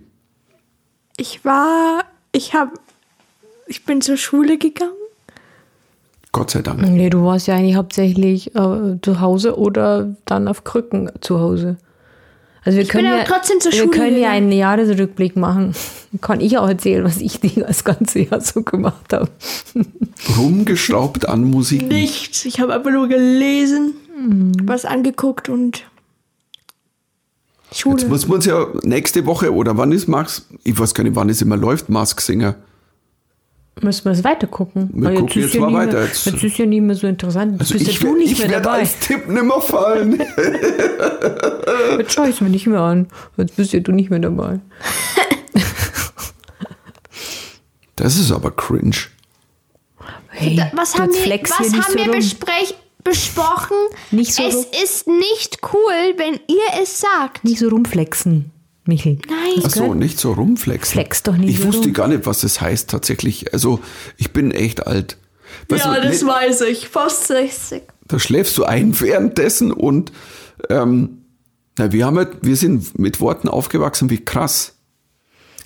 Speaker 2: Ich war. Ich hab. Ich bin zur Schule gegangen.
Speaker 1: Gott sei Dank.
Speaker 3: Nee, du warst ja eigentlich hauptsächlich äh, zu Hause oder dann auf Krücken zu Hause. Also wir
Speaker 2: Ich
Speaker 3: können
Speaker 2: bin
Speaker 3: ja,
Speaker 2: aber trotzdem zur
Speaker 3: wir
Speaker 2: Schule
Speaker 3: können ja einen Jahresrückblick machen. [laughs] Kann ich auch erzählen, was ich das ganze Jahr so gemacht habe. [laughs]
Speaker 1: Rumgeschraubt an Musik.
Speaker 2: Nichts. Ich habe einfach nur gelesen, was angeguckt und. Schule.
Speaker 1: Jetzt muss man uns ja nächste Woche oder wann ist Max? Ich weiß gar nicht, wann es immer läuft, Mask Singer.
Speaker 3: Müssen wir es weiter gucken.
Speaker 1: Wir
Speaker 3: Weil
Speaker 1: gucken
Speaker 3: ist
Speaker 1: jetzt
Speaker 3: ja
Speaker 1: mal
Speaker 3: nie
Speaker 1: weiter.
Speaker 3: Mehr,
Speaker 1: Jetzt-
Speaker 3: jetzt ist ja nicht mehr so interessant. Jetzt
Speaker 1: Also
Speaker 3: bist
Speaker 1: ich,
Speaker 3: ja du nicht
Speaker 1: ich
Speaker 3: mehr
Speaker 1: werde
Speaker 3: dabei.
Speaker 1: als Tipp nimmer fallen. [laughs]
Speaker 3: Jetzt schau ich mir nicht mehr an. Jetzt bist ja du nicht mehr dabei. [laughs]
Speaker 1: Das ist aber cringe.
Speaker 3: Hey,
Speaker 2: was haben
Speaker 3: jetzt
Speaker 2: wir, was
Speaker 3: hier nicht
Speaker 2: haben
Speaker 3: so
Speaker 2: wir
Speaker 3: rum.
Speaker 2: besprech, besprochen?
Speaker 3: Nicht so
Speaker 2: es
Speaker 3: rum.
Speaker 2: ist nicht cool, wenn ihr es sagt.
Speaker 3: Nicht so rumflexen, Michel.
Speaker 2: Nein.
Speaker 1: Ach so, nicht so rumflexen.
Speaker 3: Flex doch nicht
Speaker 1: Ich
Speaker 3: so
Speaker 1: wusste
Speaker 3: rum.
Speaker 1: gar nicht, was das heißt tatsächlich. Also, ich bin echt alt. Weißt du, ne-
Speaker 2: weiß ich. Fast 60.
Speaker 1: da schläfst du ein [laughs] währenddessen und ähm, na, wir, haben halt, wir sind mit Worten aufgewachsen wie krass.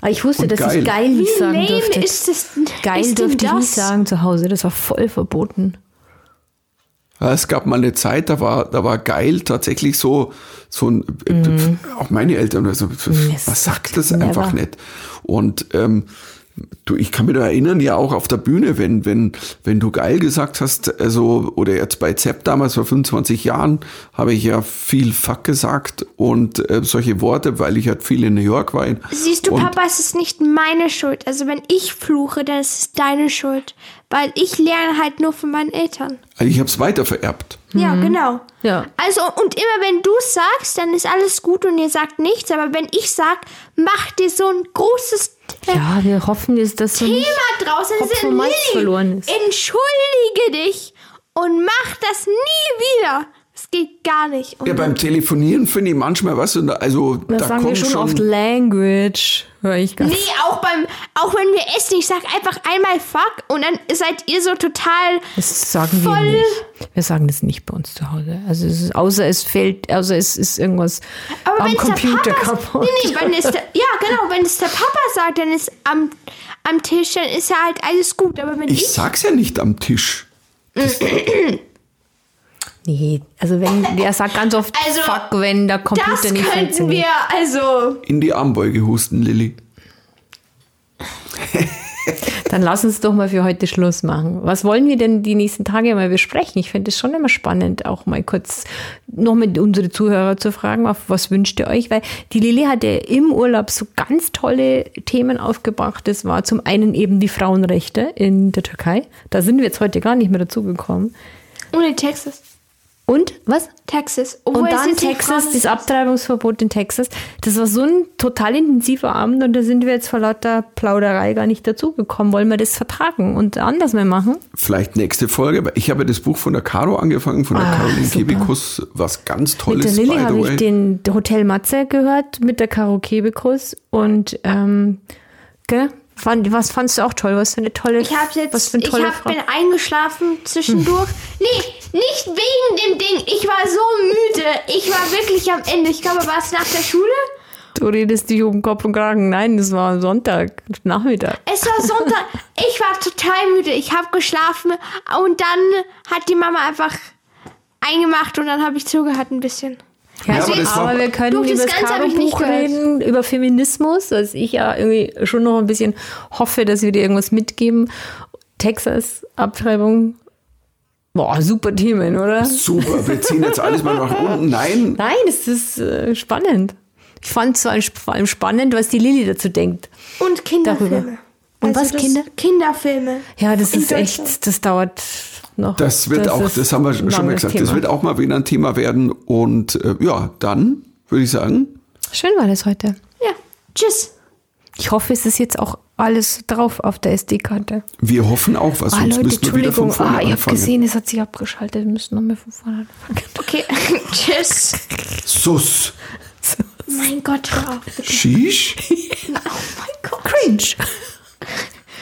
Speaker 3: Aber ich wusste,
Speaker 1: Und
Speaker 3: dass
Speaker 1: geil.
Speaker 3: ich geil nicht sagen durfte.
Speaker 2: ist das?
Speaker 3: Geil
Speaker 2: ist
Speaker 3: durfte ich
Speaker 2: das?
Speaker 3: nicht sagen zu Hause. Das war voll verboten.
Speaker 1: Es gab mal eine Zeit, da war, da war geil tatsächlich so, so ein,
Speaker 3: Mhm.
Speaker 1: auch meine Eltern, also, was sagt das einfach nicht. Und ähm, du, ich kann mich da erinnern, ja auch auf der Bühne, wenn, wenn, wenn du geil gesagt hast, also, oder jetzt bei Zepp damals vor 25 Jahren, habe ich ja viel Fuck gesagt und äh, solche Worte, weil ich halt viel in New York war.
Speaker 2: Siehst du, Papa, es ist nicht meine Schuld. Also wenn ich fluche, dann ist es deine Schuld. Weil ich lerne halt nur von meinen Eltern.
Speaker 1: Also ich habe es weiter vererbt.
Speaker 2: Ja, genau.
Speaker 3: Ja.
Speaker 2: Also, und immer wenn du sagst, dann ist alles gut und ihr sagt nichts. Aber wenn ich sag, mach dir so ein großes
Speaker 3: Ja, wir hoffen jetzt, dass du nicht
Speaker 2: Thema draußen sind, Lilly,
Speaker 3: verloren ist.
Speaker 2: entschuldige dich und mach das nie wieder. Das geht gar nicht. Und
Speaker 1: Ja, beim Telefonieren finde ich manchmal was, und also
Speaker 3: Das
Speaker 1: da
Speaker 3: sagen wir
Speaker 1: kommt
Speaker 3: schon,
Speaker 1: schon
Speaker 3: oft Language. Höre ich ganz.
Speaker 2: Nee, auch beim, auch wenn wir essen, ich sag einfach einmal fuck und dann seid ihr so total
Speaker 3: Das sagen wir
Speaker 2: voll.
Speaker 3: nicht. Wir sagen das nicht bei uns zu Hause. Also es ist, außer es fällt, außer es ist irgendwas
Speaker 2: Aber
Speaker 3: am
Speaker 2: wenn es der
Speaker 3: Computer
Speaker 2: Papa,
Speaker 3: kaputt.
Speaker 2: Nee, nee, wenn es der, ja genau, wenn es der Papa sagt, dann ist am, am Tisch, dann ist ja halt alles gut. Aber wenn ich,
Speaker 1: Ich sag's ja nicht am Tisch. [clears throat]
Speaker 3: Nee, also wenn, der sagt ganz oft
Speaker 2: Also,
Speaker 3: Fuck, wenn der
Speaker 2: das
Speaker 3: Computer nicht
Speaker 2: könnten
Speaker 3: funktioniert.
Speaker 2: wir, also
Speaker 1: In die Armbeuge husten, Lilly.
Speaker 3: Dann lass uns doch mal für heute Schluss machen. Was wollen wir denn die nächsten Tage mal besprechen? Ich finde es schon immer spannend, auch mal kurz noch mit unsere Zuhörer zu fragen, auf was wünscht ihr euch? Weil die Lilly hat ja im Urlaub so ganz tolle Themen aufgebracht. Das war zum einen eben die Frauenrechte in der Türkei. Da sind wir jetzt heute gar nicht mehr dazugekommen.
Speaker 2: und in Texas.
Speaker 3: Und was?
Speaker 2: Texas. Obwohl
Speaker 3: Und dann Texas, das Abtreibungsverbot in Texas. Das war so ein total intensiver Abend und da sind wir jetzt vor lauter Plauderei gar nicht dazugekommen. Wollen wir das vertragen und anders mal machen?
Speaker 1: Vielleicht nächste Folge, aber ich habe das Buch von der Caro angefangen, von der
Speaker 3: Ah,
Speaker 1: Caroline. Kebekus, was ganz
Speaker 3: Mit
Speaker 1: Tolles,
Speaker 3: der Lilly habe ich den Hotel Matze gehört, mit der Caro Kebekus und ähm, gell? Fand, was fandst du auch toll? Was für eine tolle
Speaker 2: Ich habe jetzt,
Speaker 3: was für eine
Speaker 2: ich
Speaker 3: tolle
Speaker 2: hab,
Speaker 3: Frau.
Speaker 2: bin eingeschlafen zwischendurch. Nee, nicht wegen dem Ding. Ich war so müde. Ich war wirklich am Ende. Ich glaube, war es nach der Schule?
Speaker 3: Du redest dich um Kopf und Kragen. Nein, das war Sonntag, Nachmittag.
Speaker 2: Es war Sonntag. [laughs] Ich war total müde. Ich habe geschlafen und dann hat die Mama einfach eingemacht und dann habe ich zugehört ein bisschen.
Speaker 3: Ja,
Speaker 1: Ja, aber das war-
Speaker 3: aber wir können über das
Speaker 2: Ganze hab ich nicht
Speaker 3: Caro-Buch reden, über Feminismus, was ich ja irgendwie schon noch ein bisschen hoffe, dass wir dir irgendwas mitgeben. Texas, Abtreibung. Boah, super Themen, oder?
Speaker 1: Super, wir ziehen jetzt alles mal nach unten. Nein,
Speaker 3: Nein, es ist äh, spannend. Ich fand es vor allem spannend, was die Lilly dazu denkt.
Speaker 2: Und Kinderfilme. Also
Speaker 3: Darüber. Und was,
Speaker 2: das-
Speaker 3: Kinder?
Speaker 2: Kinderfilme.
Speaker 3: Ja, das
Speaker 2: In
Speaker 3: ist echt, das dauert noch.
Speaker 1: das wird auch,
Speaker 3: ist
Speaker 1: das haben wir schon mal gesagt, das
Speaker 3: Thema.
Speaker 1: wird auch mal wieder ein Thema werden. Und äh, ja, dann würde ich sagen,
Speaker 3: Schön war das heute.
Speaker 2: Ja. Tschüss.
Speaker 3: Ich hoffe, es ist jetzt auch alles drauf auf der SD-Karte.
Speaker 1: wir hoffen auch was,
Speaker 3: Ah,
Speaker 1: sonst
Speaker 3: Leute,
Speaker 1: müssen wir wieder von
Speaker 3: Entschuldigung.
Speaker 1: vorne
Speaker 3: Ah, ich habe gesehen, es hat sich abgeschaltet. Wir müssen nochmal von vorne anfangen.
Speaker 2: Okay. [laughs] Tschüss.
Speaker 1: Sus,
Speaker 2: Mein Gott, hör auf. bitte.
Speaker 1: Shish.
Speaker 2: Oh mein Gott.
Speaker 3: Cringe.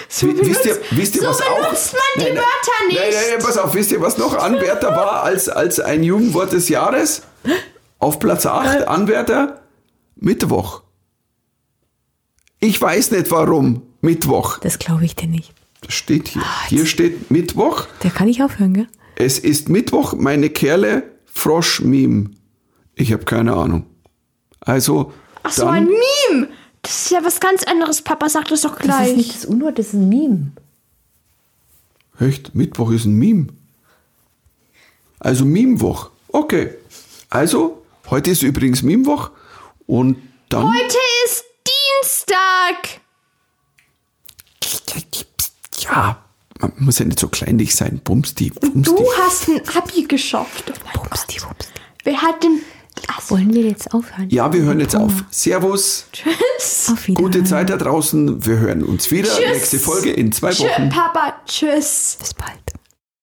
Speaker 1: Wi- wisst ihr, wisst ihr
Speaker 2: so
Speaker 1: was auch?
Speaker 2: benutzt man die Wörter nicht.
Speaker 1: Nein, nein, pass auf, wisst ihr, was noch Anwärter war als, als ein Jugendwort des Jahres? Auf Platz
Speaker 3: Äh.
Speaker 1: 8, Anwärter, Mittwoch. Ich weiß nicht warum, Mittwoch.
Speaker 3: Das glaube ich dir nicht.
Speaker 1: Das steht hier.
Speaker 3: Ah,
Speaker 1: Hier steht Mittwoch.
Speaker 3: Der kann ich aufhören, gell?
Speaker 1: Es ist Mittwoch, meine Kerle, Frosch-Meme. Ich habe keine Ahnung. Also,
Speaker 2: Ach so, ein Meme. Das ist ja was ganz anderes. Papa sagt das doch
Speaker 3: Das
Speaker 2: gleich.
Speaker 3: ist nicht das Unwort, das ist ein Meme.
Speaker 1: Echt? Mittwoch ist ein Meme. Also Meme-Woch. Okay. Also, heute ist übrigens Meme-Woch. Und dann.
Speaker 2: Heute ist Dienstag.
Speaker 1: Ja, man muss ja nicht so kleinlich sein. Bumsti, bumsti.
Speaker 2: Du hast ein Abi geschafft.
Speaker 3: Pupsti, pupsti.
Speaker 2: Wer hat denn... Also,
Speaker 3: Wollen wir jetzt aufhören?
Speaker 1: Ja, wir hören jetzt auf. Servus.
Speaker 2: tschüss.
Speaker 3: Auf Wiedersehen.
Speaker 1: Gute Zeit da draußen. Wir hören uns wieder.
Speaker 2: Tschüss.
Speaker 1: Nächste Folge in zwei Wochen.
Speaker 2: Papa, tschüss.
Speaker 3: Bis bald.